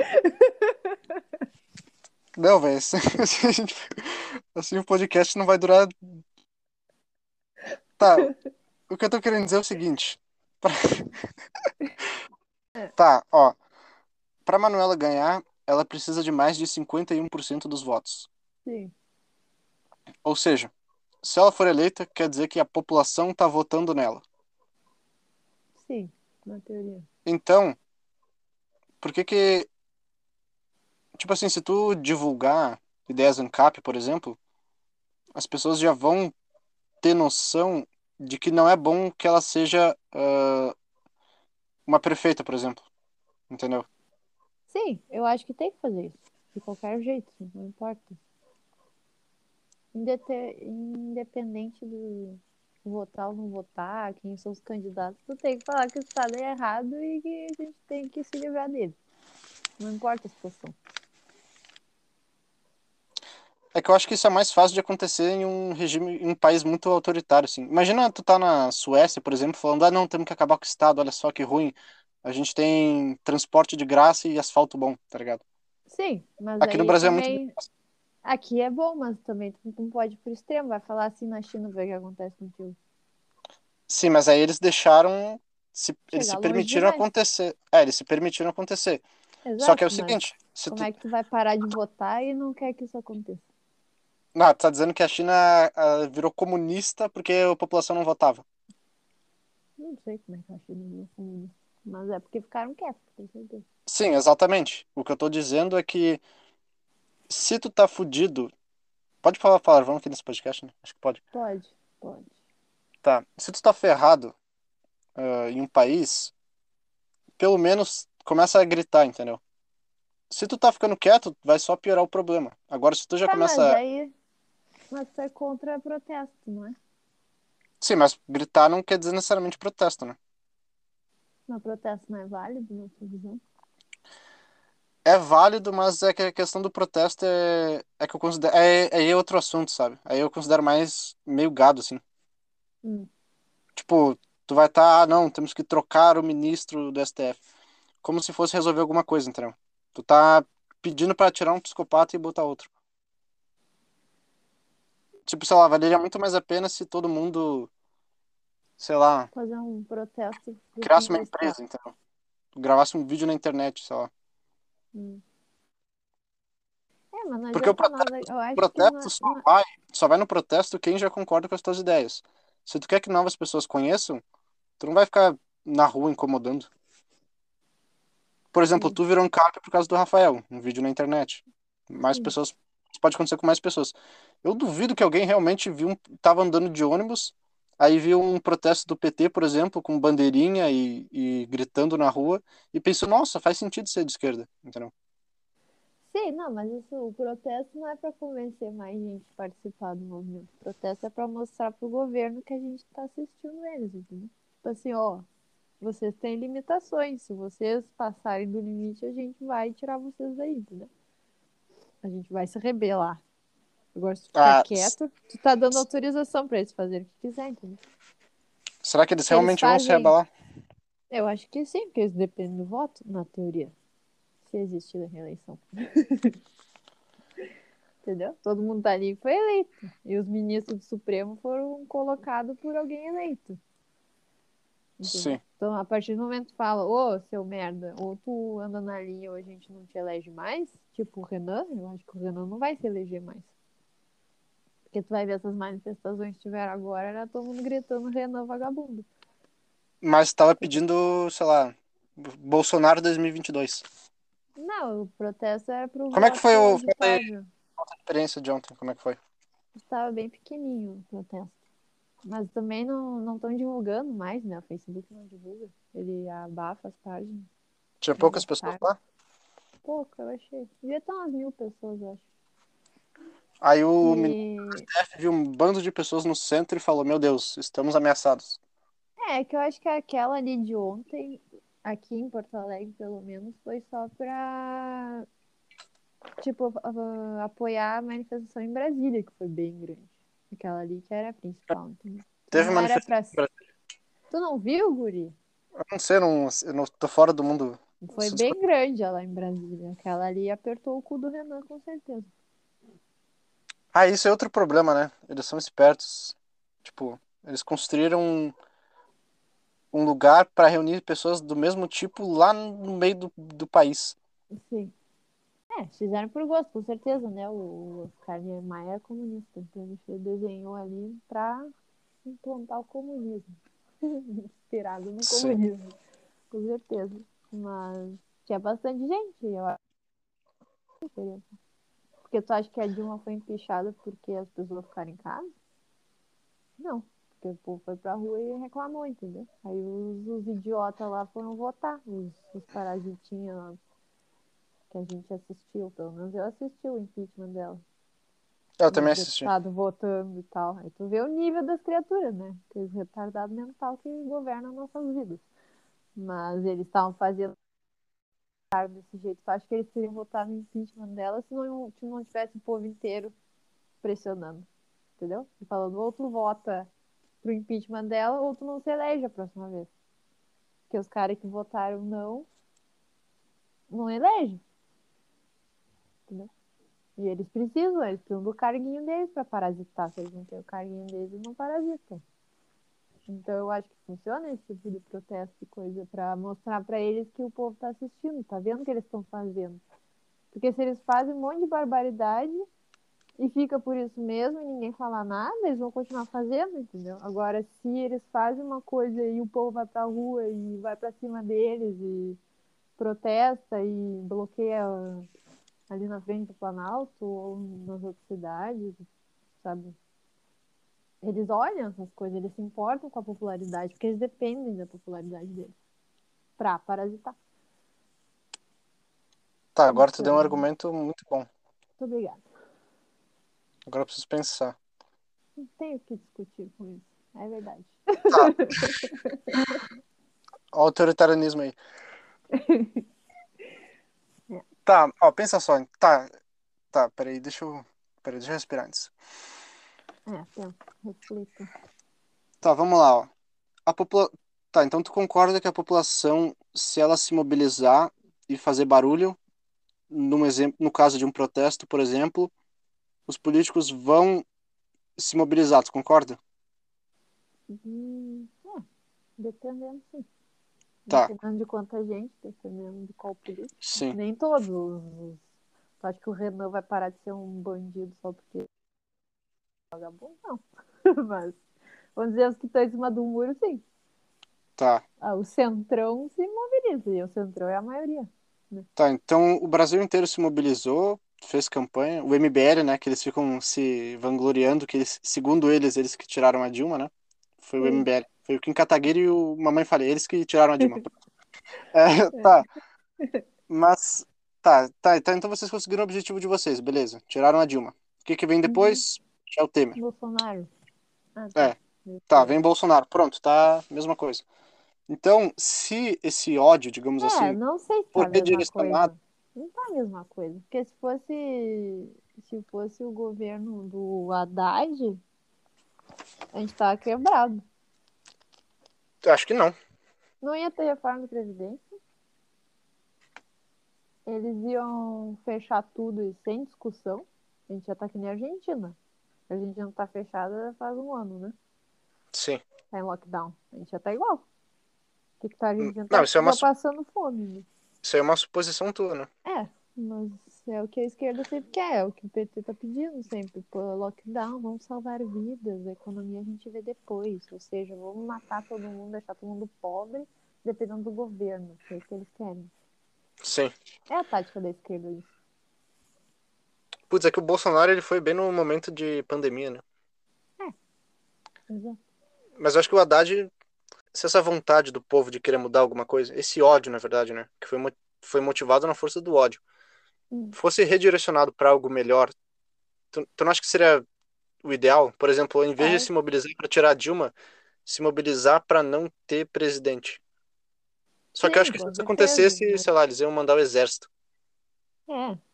não, velho. Assim, assim, [LAUGHS] assim o podcast não vai durar. Tá. O que eu tô querendo dizer é o seguinte. [LAUGHS] Pra- Tá, ó. Pra Manuela ganhar, ela precisa de mais de 51% dos votos. Sim. Ou seja, se ela for eleita, quer dizer que a população tá votando nela. Sim, na teoria. Então, por que que. Tipo assim, se tu divulgar ideias ANCAP, por exemplo, as pessoas já vão ter noção de que não é bom que ela seja ah, uma prefeita, por exemplo. Entendeu? Sim, eu acho que tem que fazer isso. De qualquer jeito, não importa. Independente do votar ou não votar, quem são os candidatos, tu tem que falar que o Estado é errado e que a gente tem que se livrar dele. Não importa a situação. É que eu acho que isso é mais fácil de acontecer em um regime, em um país muito autoritário, assim. Imagina tu tá na Suécia, por exemplo, falando, ah, não, temos que acabar com o Estado, olha só que ruim. A gente tem transporte de graça e asfalto bom, tá ligado? Sim, mas Aqui no Brasil é também... muito Aqui é bom, mas também tu não pode ir pro extremo. Vai falar assim na China, ver o que acontece contigo. Sim, mas aí eles deixaram, se, eles se permitiram demais. acontecer. É, eles se permitiram acontecer. Exato, Só que é o seguinte, se Como tu... é que tu vai parar de votar e não quer que isso aconteça? Não, tu tá dizendo que a China ah, virou comunista porque a população não votava. Não sei como é que a China virou comunista. Mas é porque ficaram quietos, com certeza. Sim, exatamente. O que eu tô dizendo é que se tu tá fudido... Pode falar palavrão aqui nesse podcast, né? Acho que pode. Pode, pode. Tá. Se tu tá ferrado ah, em um país, pelo menos começa a gritar, entendeu? Se tu tá ficando quieto, vai só piorar o problema. Agora, se tu já Tá, mas começa. aí. Mas tu é contra protesto, não é? Sim, mas gritar não quer dizer necessariamente protesto, né? Mas protesto não é válido na sua visão? É válido, mas é que a questão do protesto é, é que eu considero. É, aí é outro assunto, sabe? Aí eu considero mais meio gado, assim. Hum. Tipo, tu vai estar, ah, não, temos que trocar o ministro do STF. Como se fosse resolver alguma coisa, entendeu? Tu tá pedindo pra tirar um psicopata e botar outro. Tipo, sei lá, valeria muito mais a pena se todo mundo, sei lá, Fazer um protesto. criasse uma empresa, entendeu? Gravasse um vídeo na internet, sei lá. Hum. É, mas não Porque o adianta nada. Eu acho O que não protesto é- só não vai, só vai no protesto quem já concorda com as tuas ideias. Se tu quer que novas pessoas conheçam, tu não vai ficar na rua incomodando. Por exemplo, Sim. tu virou um cap por causa do Rafael, um vídeo na internet. Mais Sim. pessoas, isso pode acontecer com mais pessoas. Eu duvido que alguém realmente viu, um, tava andando de ônibus, aí viu um protesto do PT, por exemplo, com bandeirinha e, e gritando na rua, e pensou, nossa, faz sentido ser de esquerda, entendeu? Sim, não, mas isso, o protesto não é para convencer mais gente a participar do movimento. O protesto é para mostrar pro governo que a gente tá assistindo eles, entendeu? Tipo assim, ó, vocês têm limitações. Se vocês passarem do limite, a gente vai tirar vocês daí, entendeu? A gente vai se rebelar. Agora, se tu ficar Ah, quieto, tu tá dando autorização para eles fazerem o que quiser, entendeu? Será que eles Eles realmente vão se fazem- rebelar? Eu acho que sim, porque eles dependem do voto, na teoria. Se existir a reeleição. [LAUGHS] Entendeu? Todo mundo tá ali e foi eleito. E os ministros do Supremo foram colocados por alguém eleito. Entendeu? Sim. Então, a partir do momento que fala, ô, seu merda, ou tu anda na linha ou a gente não te elege mais, tipo o Renan, eu acho que o Renan não vai se eleger mais. Porque tu vai ver essas manifestações que tiveram agora, era todo mundo gritando Renan vagabundo. Mas tava pedindo, sei lá, Bolsonaro 2022. Não, o protesto era pro Como é que foi o-. A experiência de ontem, como é que foi? Estava bem pequenininho o protesto. Mas também não não estão divulgando mais, né? O Facebook não divulga. Ele abafa as páginas. Tinha poucas pessoas lá? Pouco, eu achei. Devia ter umas mil pessoas, eu acho. Aí o ministro E... do STF viu um bando de pessoas no centro e falou: Meu Deus, estamos ameaçados. É, que eu acho que aquela ali de ontem, aqui em Porto Alegre, pelo menos, foi só pra, tipo, apoiar a manifestação em Brasília, que foi bem grande. Aquela ali que era a principal, entendeu? Teve não era manifestação pra... Tu não viu, Guri? Eu não sei, não, eu não tô fora do mundo. Foi bem grande ela em Brasília. Aquela ali apertou o cu do Renan, com certeza. Ah, isso é outro problema, né? Eles são espertos. Tipo, eles construíram um, um lugar para reunir pessoas do mesmo tipo lá no meio do, do país. Sim. É, fizeram por gosto, com certeza, né? O Oscar Niemeyer é comunista, então ele desenhou ali pra implantar o comunismo. [LAUGHS] Inspirado no Sim. comunismo, com certeza. Mas tinha bastante gente, eu acho. Porque tu acha que a Dilma foi empichada porque as pessoas ficaram em casa? Não, porque o povo foi pra rua e reclamou, entendeu? Aí os, os idiotas lá foram votar, os, os parasitinhos lá que a gente assistiu, pelo menos eu assisti o impeachment dela. Eu também assisti. votando e tal. Aí tu vê o nível das criaturas, né? Aqueles retardados mental que governam nossas vidas. Mas eles estavam fazendo desse jeito. Tu acha que eles teriam votado no impeachment dela se não, se não tivesse o povo inteiro pressionando? Entendeu? E falando, ou tu vota pro impeachment dela, ou tu não se elege a próxima vez. Porque os caras que votaram não, não elegem. Entendeu? E eles precisam, eles precisam do carguinho deles para parasitar. Se eles não têm o carguinho deles, eles não parasitam. Então eu acho que funciona esse tipo de protesto e coisa para mostrar para eles que o povo tá assistindo, tá vendo o que eles estão fazendo. Porque se eles fazem um monte de barbaridade e fica por isso mesmo e ninguém fala nada, eles vão continuar fazendo, entendeu? Agora, se eles fazem uma coisa e o povo vai pra rua e vai pra cima deles e protesta e bloqueia ali na frente do Planalto ou nas outras cidades, sabe? Eles olham essas coisas, eles se importam com a popularidade, porque eles dependem da popularidade deles pra parasitar. Tá, agora tu Então. deu um argumento muito bom. Muito obrigada. Agora eu preciso pensar. Não tenho o que discutir com isso. É verdade. [LAUGHS] Ó, o autoritarianismo aí. [LAUGHS] Tá, ó, pensa só. Tá, tá, peraí, deixa eu. Peraí, deixa eu respirar antes. É, pensa, reflita. Tá, vamos lá, ó. A popula... Tá, então tu concorda que a população, se ela se mobilizar e fazer barulho, num exemplo, no caso de um protesto, por exemplo, os políticos vão se mobilizar, tu concorda? Hum, é, dependendo, sim. Tá. Dependendo de quanta gente, dependendo de qual político. Sim. Nem todos. os- Tu acha que o Renan vai parar de ser um bandido só porque vagabundo? Não. [LAUGHS] Mas, vamos dizer, os que estão em cima do muro, sim. Tá. Ah, o Centrão se mobiliza, e o Centrão é a maioria. Tá, então o Brasil inteiro se mobilizou, fez campanha. O MBL, né, que eles ficam se vangloriando, que eles, segundo eles, eles que tiraram a Dilma, né? Foi o Sim. MBL. Foi o Kim Kataguiri e o Mamãe Falei, eles que tiraram a Dilma. [LAUGHS] É, tá. [LAUGHS] Mas, tá, tá, tá, então vocês conseguiram o objetivo de vocês, beleza. Tiraram a Dilma. O que que vem depois? É o Temer. Bolsonaro. Ah, É, Tá, vem Bolsonaro. Pronto, tá, mesma coisa. Então, se esse ódio, digamos É, assim, não sei se tá direcionado- coisa. Não tá a mesma coisa. Porque se fosse, se fosse o governo do Haddad, a gente tava quebrado. eu acho que não. Não ia ter reforma da Previdência. Eles iam fechar tudo e sem discussão. A gente já tá que nem a Argentina. A Argentina tá fechada faz um ano, né? Sim. Tá em lockdown. A gente já tá igual. O que, que tá a Argentina? Não, tá, isso é uma passando fome, né? Isso aí é uma suposição tua, né? É, mas é o que a esquerda sempre quer, é o que o PT tá pedindo sempre. Pô, lockdown, vamos salvar vidas, a economia a gente vê depois. Ou seja, vamos matar todo mundo, deixar todo mundo pobre, dependendo do governo, que é isso que eles querem. Sim. É a tática da esquerda isso. Putz, é que o Bolsonaro ele foi bem no momento de pandemia, né? Exato. Mas eu acho que o Haddad, se essa vontade do povo de querer mudar alguma coisa, esse ódio, na verdade, né? Que foi, foi motivado na força do ódio, Hum. fosse redirecionado para algo melhor, tu, tu não acha que seria o ideal? Por exemplo, em vez É. de se mobilizar para tirar a Dilma, se mobilizar para não ter presidente. Só que eu Sim, acho que se isso acontecesse, mas- sei lá, eles iam mandar o exército. É.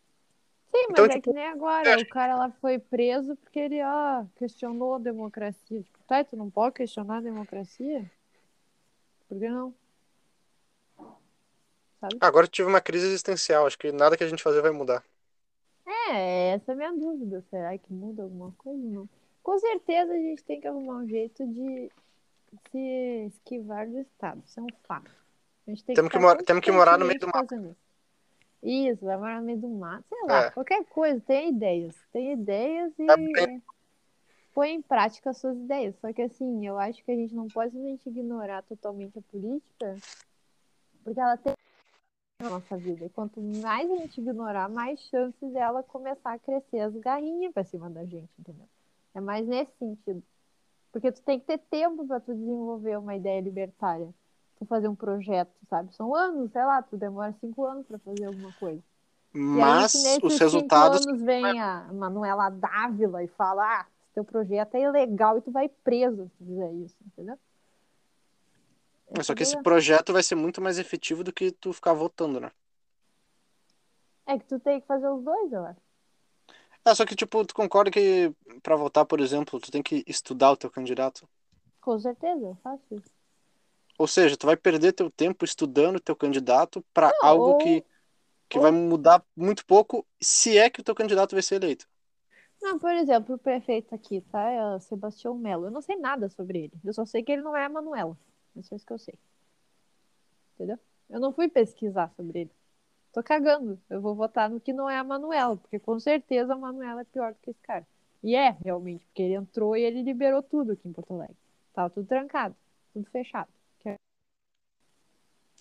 Sim, mas Então, é tipo, que nem agora. O cara lá foi preso porque ele, ó, questionou a democracia. Tipo, tá, tu não pode questionar a democracia? Por que não? Sabe? Agora eu tive uma crise existencial, acho que nada que a gente fazer vai mudar. É, essa é a minha dúvida. Será que muda alguma coisa? Não. Com certeza a gente tem que arrumar um jeito de se esquivar do Estado. Isso é um fato. A gente tem Temos que estar mora- temos que morar no meio do fazendo isso. Vai morar no meio do mato, sei lá, É. qualquer coisa, tem ideias. Tem ideias e É, põe em prática as suas ideias. Só que assim, eu acho que a gente não pode simplesmente ignorar totalmente a política, porque ela tem na nossa vida. E quanto mais a gente ignorar, mais chances dela começar a crescer as garrinhas pra cima da gente, entendeu? É mais nesse sentido. Porque tu tem que ter tempo pra tu desenvolver uma ideia libertária. Tu fazer um projeto, sabe? São anos, sei lá, tu demora cinco anos pra fazer alguma coisa. Mas aí, os resultados. anos vem a Manuela Dávila e fala: ah, teu projeto é ilegal e tu vai preso se fizer isso, entendeu? Mas Só que esse projeto vai ser muito mais efetivo do que tu ficar votando, né? É que tu tem que fazer os dois, eu acho. É, só que, tipo, tu concorda que pra votar, por exemplo, tu tem que estudar o teu candidato? Com certeza, eu faço isso. Ou seja, tu vai perder teu tempo estudando teu candidato Não, algo ou- que, que ou- vai mudar muito pouco, se é que o teu candidato vai ser eleito. Não, por exemplo, o prefeito aqui, tá? É o Sebastião Melo. Eu não sei nada sobre ele. Eu só sei que ele não é a Manuela. É só isso que eu sei. Entendeu? Eu não fui pesquisar sobre ele. Tô cagando. Eu vou votar no que não é a Manuela, porque com certeza a Manuela é pior do que esse cara. E é, realmente, porque ele entrou e ele liberou tudo aqui em Porto Alegre. Tava tudo trancado, tudo fechado.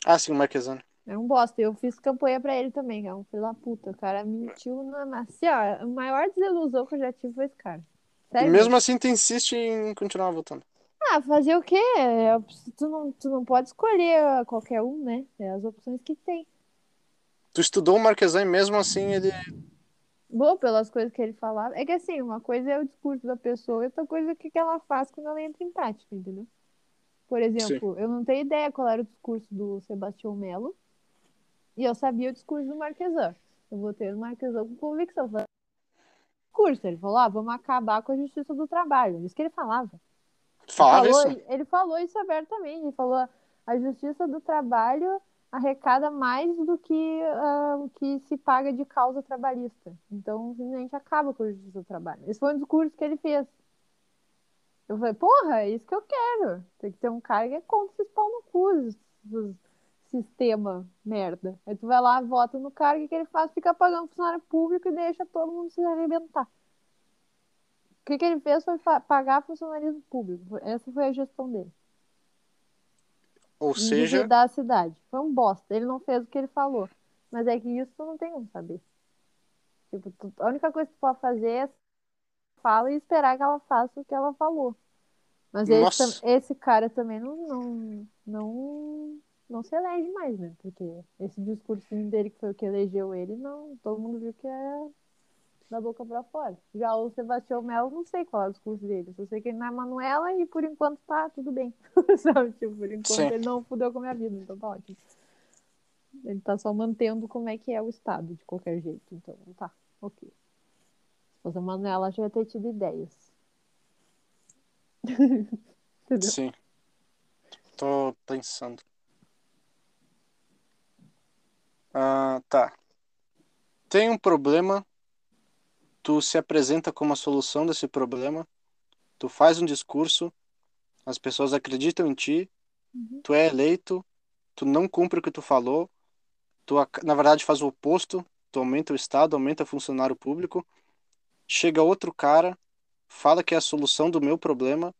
Ah, sim, o Marquesano. É um bosta. Eu fiz campanha pra ele também, que é um filho da puta. O cara mentiu na. Assim, ó, a maior desilusão que eu já tive foi esse cara. E Sério. mesmo assim, tu insiste em continuar votando. Ah, fazer o quê? É, Tu não, tu não pode escolher qualquer um, né? É as opções que tem. Tu estudou o Marquesan e mesmo assim ele. Bom, pelas coisas que ele falava. É que assim, uma coisa é o discurso da pessoa e outra coisa é o que ela faz quando ela entra em prática, entendeu? Por exemplo, eu não tenho ideia qual era o discurso do Sebastião Melo e eu sabia o discurso do Marquesan. Eu votei no Marquesan com convicção. Falei, Discurso, ele falou, ah, vamos acabar com a justiça do trabalho. Isso que ele falava. Falava falou, isso. Ele falou isso abertamente. Ele falou: a justiça do trabalho arrecada mais do que ah, o que se paga de causa trabalhista. Então, simplesmente acaba com a justiça do trabalho. Esse foi um discurso que ele fez. Eu falei: porra, é isso que eu quero. Tem que ter um cara que é contra esses pau no cu, do sistema merda. Aí tu vai lá, vota no cara, o que, ele faz? Fica pagando funcionário público e deixa todo mundo se arrebentar. O que, que ele fez foi pagar funcionalismo público. Essa foi a gestão dele. Ou seja, Endividar a cidade. Foi um bosta. Ele não fez o que ele falou. Mas é que isso tu não tem como saber. Tipo, tu- a única coisa que tu pode fazer é fala e esperar que ela faça o que ela falou. Mas esse, esse cara também não, não, não, não se elege mais, né? Porque esse discursinho dele, que foi o que elegeu ele, não, todo mundo viu que é da boca pra fora. Já o Sebastião Melo, não sei qual é o discurso dele. Só sei que ele não é Manuela e por enquanto tá tudo bem. [LAUGHS] Sabe? Tipo, por enquanto Sim. ele não fudeu com a minha vida, então tá ótimo. Ele tá só mantendo como é que é o Estado, de qualquer jeito. Então, tá, ok. Fosse a Manuela, já ia ter tido ideias. [LAUGHS] Sim. Tô pensando. Ah, tá. Tem um problema, tu se apresenta como a solução desse problema, tu faz um discurso, as pessoas acreditam em ti, Uhum. tu é eleito, tu não cumpre o que tu falou, tu na verdade faz o oposto, tu aumenta o Estado, aumenta funcionário público, chega outro cara, fala que é a solução do meu problema,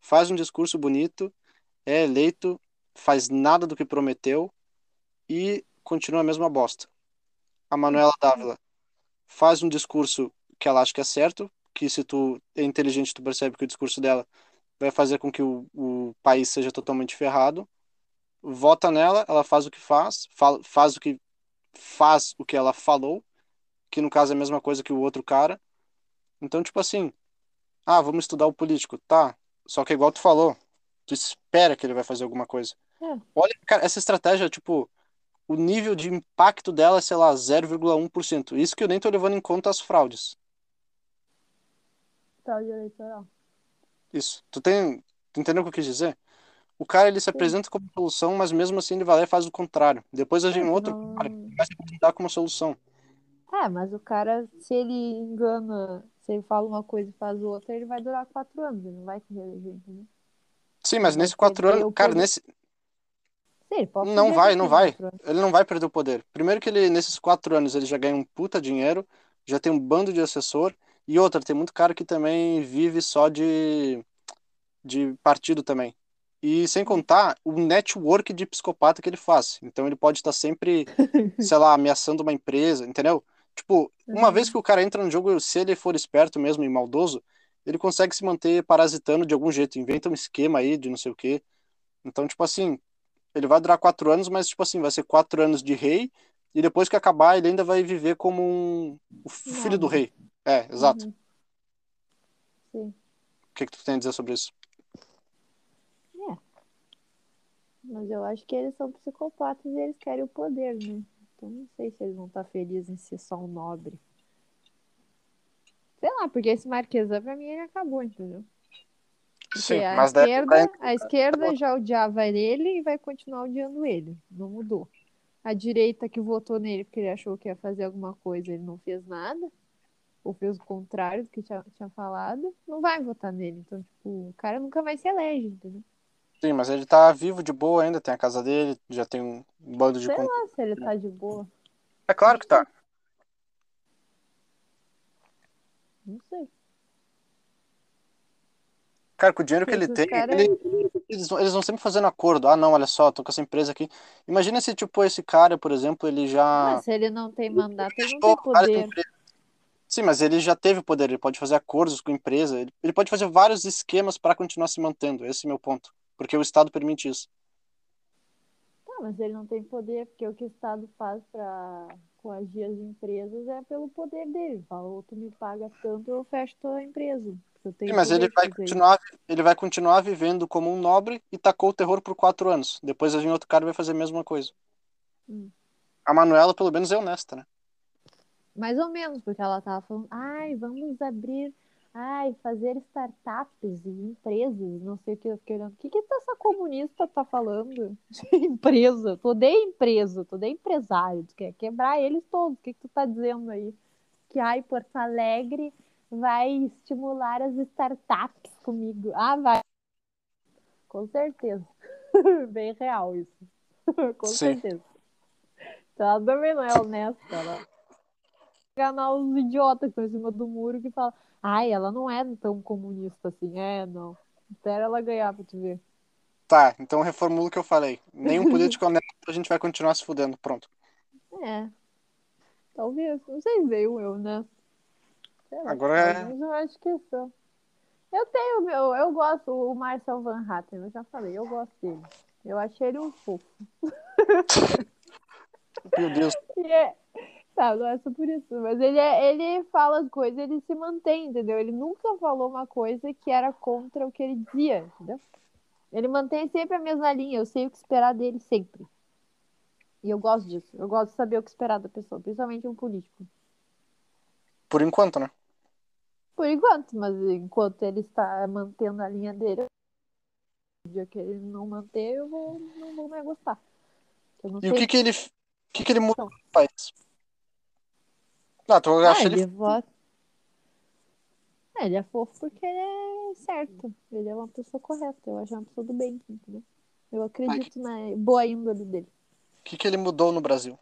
faz um discurso bonito, é eleito, faz nada do que prometeu e continua a mesma bosta. A Manuela Dávila faz um discurso que ela acha que é certo, que se tu é inteligente, tu percebe que o discurso dela vai fazer com que o, o país seja totalmente ferrado. Vota nela, ela faz o que faz, fala, faz o que faz o que ela falou, que no caso é a mesma coisa que o outro cara. Então, tipo assim, ah, vamos estudar o político, tá? Só que igual tu falou, tu espera que ele vai fazer alguma coisa. É. Olha, cara, essa estratégia, tipo, o nível de impacto dela é, sei lá, 0,1%. Isso que eu nem tô levando em conta as fraudes. Fraude eleitoral. Isso. Tu tem, tu entendeu o que eu quis dizer? O cara ele se apresenta como solução, mas mesmo assim ele vai lá e faz o contrário. Depois a gente É, outro cara que vai se apresentar como solução. É, mas o cara, se ele engana, se ele fala uma coisa e faz outra, ele vai durar quatro anos, ele não vai se reeleger, entendeu? Sim, mas nesse quatro anos, cara, poder. nesse Sim, pode não vai, não vai. Ele não vai perder o poder. Primeiro que ele nesses quatro anos ele já ganha um puta dinheiro, já tem um bando de assessor e outra tem muito cara que também vive só de de partido também. E sem contar o network de psicopata que ele faz. Então ele pode estar sempre, [LAUGHS] sei lá, ameaçando uma empresa, entendeu? Tipo, uma Uhum. vez que o cara entra no jogo, se ele for esperto mesmo e maldoso, ele consegue se manter parasitando de algum jeito, inventa um esquema aí de não sei o quê. Então, tipo assim, ele vai durar quatro anos, mas, tipo assim, vai ser quatro anos de rei, e depois que acabar, ele ainda vai viver como um, o filho do rei. É, exato. Uhum. Sim. O que que tu tem a dizer sobre isso? Mas eu acho que eles são psicopatas e eles querem o poder, né? Então não sei se eles vão estar felizes em ser só um nobre. Sei lá, porque esse Marquesan pra mim ele acabou, entendeu? Porque Sim, a mas esquerda, daí- a esquerda já odiava ele e vai continuar odiando ele. Não mudou. A direita que votou nele porque ele achou que ia fazer alguma coisa, ele não fez nada. Ou fez o contrário do que tinha, tinha falado, não vai votar nele. Então, tipo, o cara nunca mais se elege, entendeu? Sim, mas ele tá vivo de boa ainda, tem a casa dele, já tem um bando de. Sei lá se ele tá de boa. É claro que tá. Não sei. Cara, com o dinheiro que ele tem, cara- ele- eles, vão- eles vão sempre fazendo acordo. Ah, não, olha só, tô com essa empresa aqui. Imagina se, tipo, esse cara, por exemplo, ele já. Mas se ele não tem mandato, ele não tem poder. Sim, mas ele já teve poder, ele pode fazer acordos com a empresa, ele, ele pode fazer vários esquemas para continuar se mantendo. Esse é o meu ponto. Porque o Estado permite isso. Tá, mas ele não tem poder, porque o que o Estado faz pra coagir as empresas é pelo poder dele. Fala, ou tu me paga tanto, eu fecho tua empresa. Sim, mas ele vai continuar, ele vai continuar vivendo como um nobre e tacou o terror por quatro anos. Depois gente outro cara vai fazer a mesma coisa. Hum. A Manuela, pelo menos, é honesta, né? Mais ou menos, porque ela tava falando, ai, vamos abrir, ai, fazer startups e empresas, não sei o que. Eu fiquei olhando, o que que essa comunista tá falando? [LAUGHS] empresa, tu odeia empresa, tu odeia empresário, tu quer quebrar eles todos. O que que tu tá dizendo aí? Que, ai, Porto Alegre vai estimular as startups comigo. Ah, vai. Com certeza. [LAUGHS] Bem real isso. [LAUGHS] Com Sim. certeza. Então, ela também não é honesta, ela enganar os idiotas que estão em cima do muro que falam, ai, ela não é tão comunista assim. É, não. Espera ela ganhar pra tu ver. Tá, então reformulo o que eu falei. Nenhum político [LAUGHS] honesto, a gente vai continuar se fudendo. Pronto. É. Talvez. Não sei se veio eu, né? Lá. Agora é- Alguns eu acho que são. Eu tenho meu, eu gosto, o Marcel Van Hatten, eu já falei, eu gosto dele. Eu achei ele um fofo. [LAUGHS] Meu Deus. [LAUGHS] E é, tá, não é só por isso, mas ele, é, ele fala as coisas, ele se mantém, entendeu? Ele nunca falou uma coisa que era contra o que ele dizia, entendeu? Ele mantém sempre a mesma linha, eu sei o que esperar dele sempre. E eu gosto disso, eu gosto de saber o que esperar da pessoa, principalmente um político. Por enquanto, né? Por enquanto, mas enquanto ele está mantendo a linha dele, o dia que ele não manter, eu vou, não vou mais gostar. E o que que ele, o que que ele muda no país? Ah, tu Ah, acha ele ele... vota. É, ele é fofo porque ele é certo. Ele é uma pessoa correta. Eu acho uma pessoa do bem, entendeu? Eu acredito na boa índole dele. O que que ele mudou no Brasil?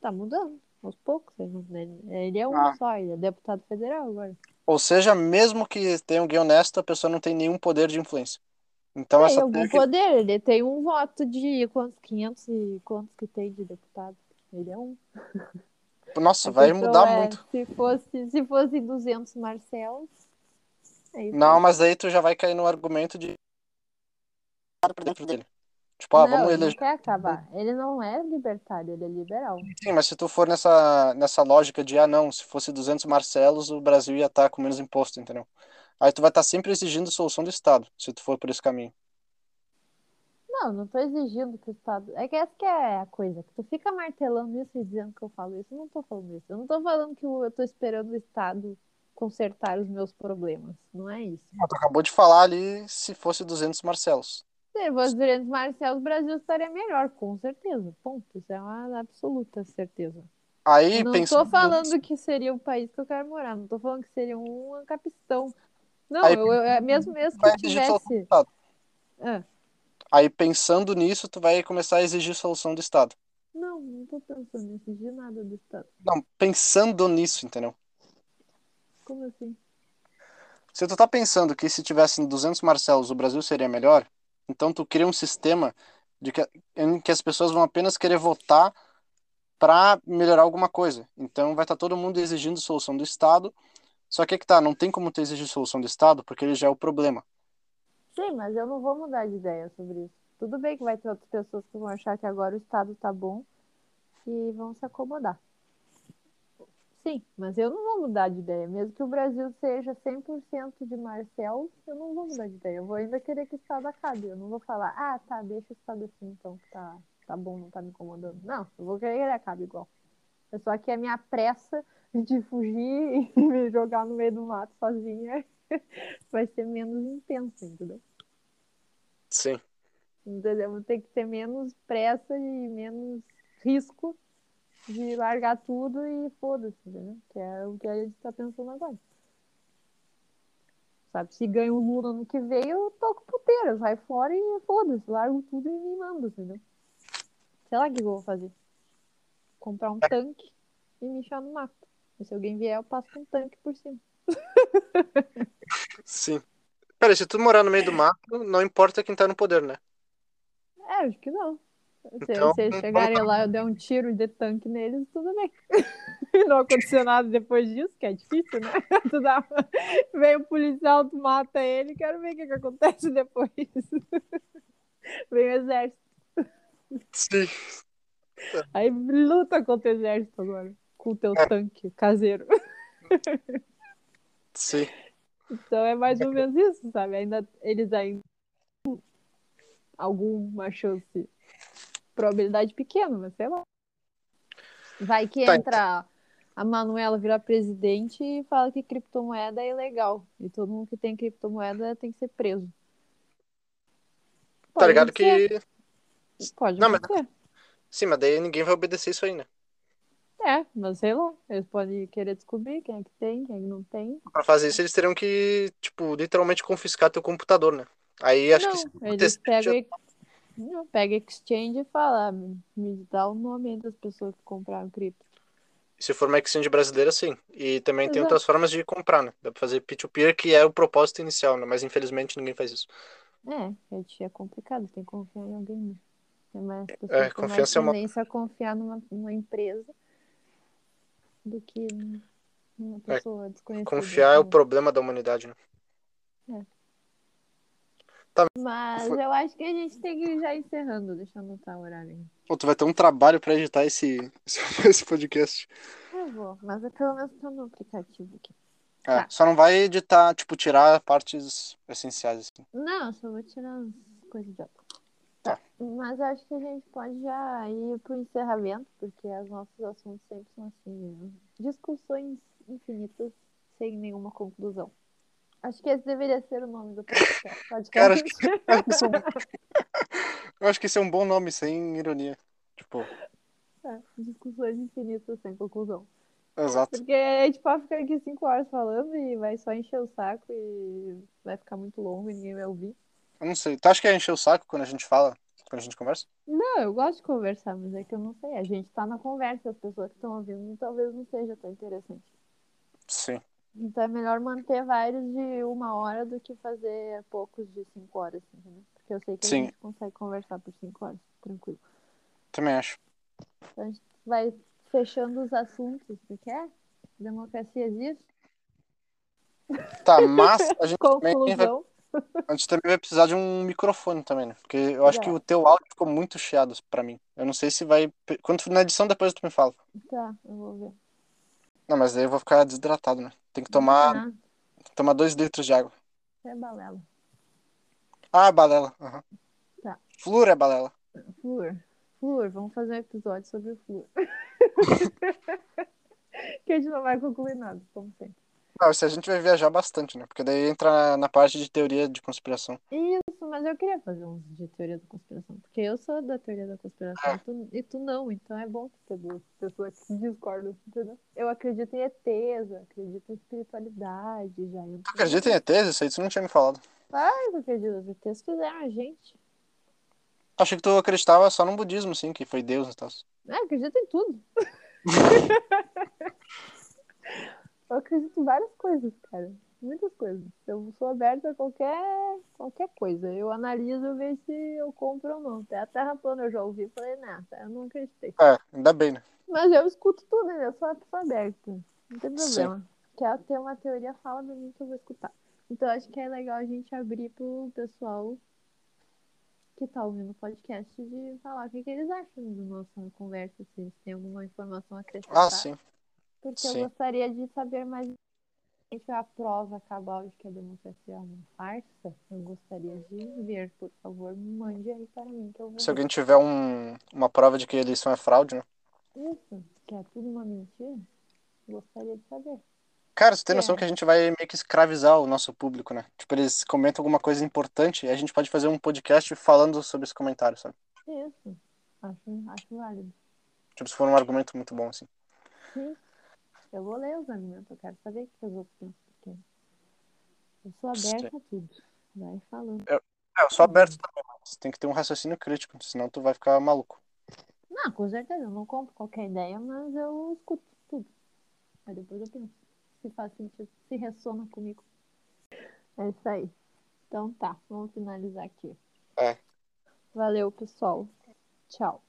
Tá mudando, aos poucos. Ele, não- é um Ah. só, ele é deputado federal agora. Ou seja, mesmo que tenha alguém honesto, a pessoa não tem nenhum poder de influência. Então Tem essa algum poder, ele tem um voto de quantos? 500 e quantos que tem de deputado? Ele é um. [LAUGHS] nossa, A vai mudar é, muito. Se fosse, se fosse 200 Marcelos. Não, mas aí tu já vai cair no argumento de para dentro dele. Tipo, ah, não, vamos ele não eleger. quer acabar. Ele não é libertário, ele é liberal. Sim, mas se tu for nessa, nessa lógica de, ah, não, se fosse 200 Marcelos, o Brasil ia estar com menos imposto, entendeu? Aí tu vai estar sempre exigindo solução do Estado, se tu for por esse caminho. Não, não tô exigindo que o Estado. É que essa que é a coisa, que tu fica martelando isso e dizendo que eu falo isso. Eu não tô falando isso. Eu não tô falando que eu tô esperando o Estado consertar os meus problemas. Não é isso. Ah, Tu acabou de falar ali se fosse 200 Marcelos. Se fosse durante Marcelo, o Brasil estaria melhor, com certeza. Ponto. Isso é uma absoluta certeza. Aí, Eu não pensando tô falando que seria o país que eu quero morar, não tô falando que seria uma capistão. Não, Aí, eu, eu- é mesmo, mesmo que do tivesse. Ah, Aí, pensando nisso, tu vai começar a exigir solução do Estado. não, não tô pensando em exigir nada do Estado. Não, pensando nisso, entendeu? Como assim? Se tu tá pensando que se tivessem 200 Marcelos o Brasil seria melhor, então tu cria um sistema de que, em que as pessoas vão apenas querer votar para melhorar alguma coisa. Então vai estar todo mundo exigindo solução do Estado. Só que é que tá, não tem como tu exigir solução do Estado porque ele já é o problema. Sim, mas eu não vou mudar de ideia sobre isso. Tudo bem que vai ter outras pessoas que vão achar que agora o Estado tá bom e vão se acomodar. Sim, mas eu não vou mudar de ideia. Mesmo que o Brasil seja 100% de Marcel, eu não vou mudar de ideia. Eu vou ainda querer que o Estado acabe. Eu não vou falar, ah, tá, deixa o Estado assim então, que tá, tá bom, não tá me incomodando. Não, eu vou querer que ele acabe igual. É só que a minha pressa de fugir [LAUGHS] e me jogar no meio do mato sozinha [LAUGHS] vai ser menos intensa, entendeu? Sim. Entendeu? Vou ter que ter menos pressa e menos risco de largar tudo e foda-se, entendeu? Que é o que a gente tá pensando agora. Sabe, se ganho o Lula no que vem, eu toco puteira, sai fora e foda-se, largo tudo e me mando, entendeu? Sei lá o que eu vou fazer. Comprar um tanque e me encher no mato. E se alguém vier, eu passo um tanque por cima. Sim. Pera, se tu morar no meio do mato, não importa quem tá no poder, né? É, acho que não. Se, Então, se eles chegarem lá eu der um tiro de tanque neles, tudo bem. [LAUGHS] Não aconteceu nada depois disso, que é difícil, né? [LAUGHS] Tu dá... Vem o policial, tu mata ele, quero ver o que, que acontece depois. [LAUGHS] Vem o exército. Sim. Aí luta contra o exército agora. Com o teu É. tanque caseiro. Sim. Então é mais ou menos isso, sabe? Ainda, eles ainda têm alguma chance. Probabilidade pequena, mas sei lá. Vai que Tá, entra a Manuela virar presidente e fala que criptomoeda é ilegal. E todo mundo que tem criptomoeda tem que ser preso. Tá ligado acontecer, que. Pode Não, mas-. Sim, mas daí ninguém vai obedecer isso aí, né? É, mas sei lá. Eles podem querer descobrir quem é que tem, quem é que não tem. Pra fazer isso, eles teriam que, tipo, literalmente confiscar teu computador, né? Aí acho não, que se eles pegam, já- não, pega exchange e fala, "Ah, me dá o nome das pessoas que compraram cripto. se for uma exchange brasileira, sim. E também tem Exato. outras formas de comprar, né? Dá pra fazer peer-to-peer, que é o propósito inicial, né? Mas infelizmente ninguém faz isso. É, gente, é complicado, tem que confiar em alguém. Né? Tem mais, as pessoas É, têm mais confiança é uma- tendência a confiar numa, numa empresa do que numa pessoa desconhecida. Confiar é o né? problema da humanidade, né? Mas Foi- eu acho que a gente tem que ir já encerrando, deixa eu anotar o horário. Pô, tu vai ter um trabalho pra editar esse, [LAUGHS] esse podcast. Eu vou, mas é pelo menos tô no aplicativo aqui. É, Tá. só não vai editar, tipo, tirar partes essenciais, assim. Não, só vou tirar as coisas idiotas. Tá. Mas acho que a gente pode já ir pro encerramento, porque os nossos assuntos sempre são assim, né? discussões infinitas sem nenhuma conclusão. Acho que esse deveria ser o nome do podcast. podcast. Cara, acho que- [LAUGHS] acho que é um- [LAUGHS] Eu acho que esse é um bom nome, sem ironia. Tipo, É, discussões infinitas sem conclusão. exato. Porque a gente pode ficar aqui cinco horas falando e vai só encher o saco e vai ficar muito longo e ninguém vai ouvir. Eu não sei. Tu acha que é encher o saco quando a gente fala, quando a gente conversa? Não, eu gosto de conversar, mas é que eu não sei. A gente tá na conversa, as pessoas que estão ouvindo talvez não seja tão interessante. Sim. Então é melhor manter vários de uma hora do que fazer poucos de cinco horas, entendeu? Porque eu sei que Sim. a gente consegue conversar por cinco horas, tranquilo. Também acho. Então a gente vai fechando os assuntos, porque é? Democracia existe? Tá, mas a [LAUGHS] gente também vai, Conclusão. A gente também vai precisar de um microfone também, né? Porque eu acho que É. o teu áudio ficou muito chiado pra mim. Eu não sei se vai. Quando na edição depois tu me fala. Tá, eu vou ver. Não, mas daí eu vou ficar desidratado, né? Tem que tomar, Ah, tomar dois litros de água. é balela. Ah, balela. Aham. Tá. Flúor é balela. Flúor. Flúor, vamos fazer um episódio sobre o flúor. [LAUGHS] [LAUGHS] que a gente não vai concluir nada, como sempre. Não, se a gente vai viajar bastante, né? Porque daí entra na, parte de teoria de conspiração. Isso, mas eu queria fazer uns de teoria da conspiração, porque eu sou da teoria da conspiração Ah. e, tu, e tu não, então é bom ter duas pessoas que discordam, entendeu? Eu acredito em ETs, eu acredito em espiritualidade, já. Tu acredita em ETs? Isso aí tu não tinha me falado. Eu acredito, os ETs fizeram a gente. Achei que tu acreditava só no budismo, sim, que foi Deus e tal. Eu acredito em tudo. [LAUGHS] eu acredito em várias coisas, cara. Muitas coisas. Eu sou aberta a qualquer, qualquer coisa. Eu analiso ver se eu compro ou não. Até a Terra plana eu já ouvi e falei, nah, eu não acreditei. É, ainda bem, né? Mas eu escuto tudo, né? Eu sou pessoa aberta. Não tem Sim. problema. Quer ter uma teoria, fala pra mim que eu vou escutar. Então acho que é legal a gente abrir pro pessoal que tá ouvindo o podcast de falar o que, que eles acham da nossa conversa, se eles têm alguma informação a acrescentar. Ah, sim. Porque sim. eu gostaria de saber mais se a prova cabal de que a democracia é uma farsa. Eu gostaria de ver, por favor, mande aí para mim que eu vou Se alguém tiver um, uma prova de que a eleição é fraude, né? Isso, que é tudo uma mentira, gostaria de saber. Cara, você tem noção É. que a gente vai meio que escravizar o nosso público, né? Tipo, eles comentam alguma coisa importante e a gente pode fazer um podcast falando sobre esse comentário, sabe? Isso, acho, acho válido. Tipo, se for um argumento muito bom, assim. Sim, eu vou ler os argumentos, eu quero saber o que os outros pensam, porque eu sou aberta a tudo. Vai falando. É, eu sou aberto também, mas tem que ter um raciocínio crítico, senão tu vai ficar maluco. Não, com certeza, eu não compro qualquer ideia, mas eu escuto tudo. Aí depois eu penso se faz sentido, se ressona comigo. É isso aí. Então tá, vamos finalizar aqui. É. Valeu, pessoal. Tchau.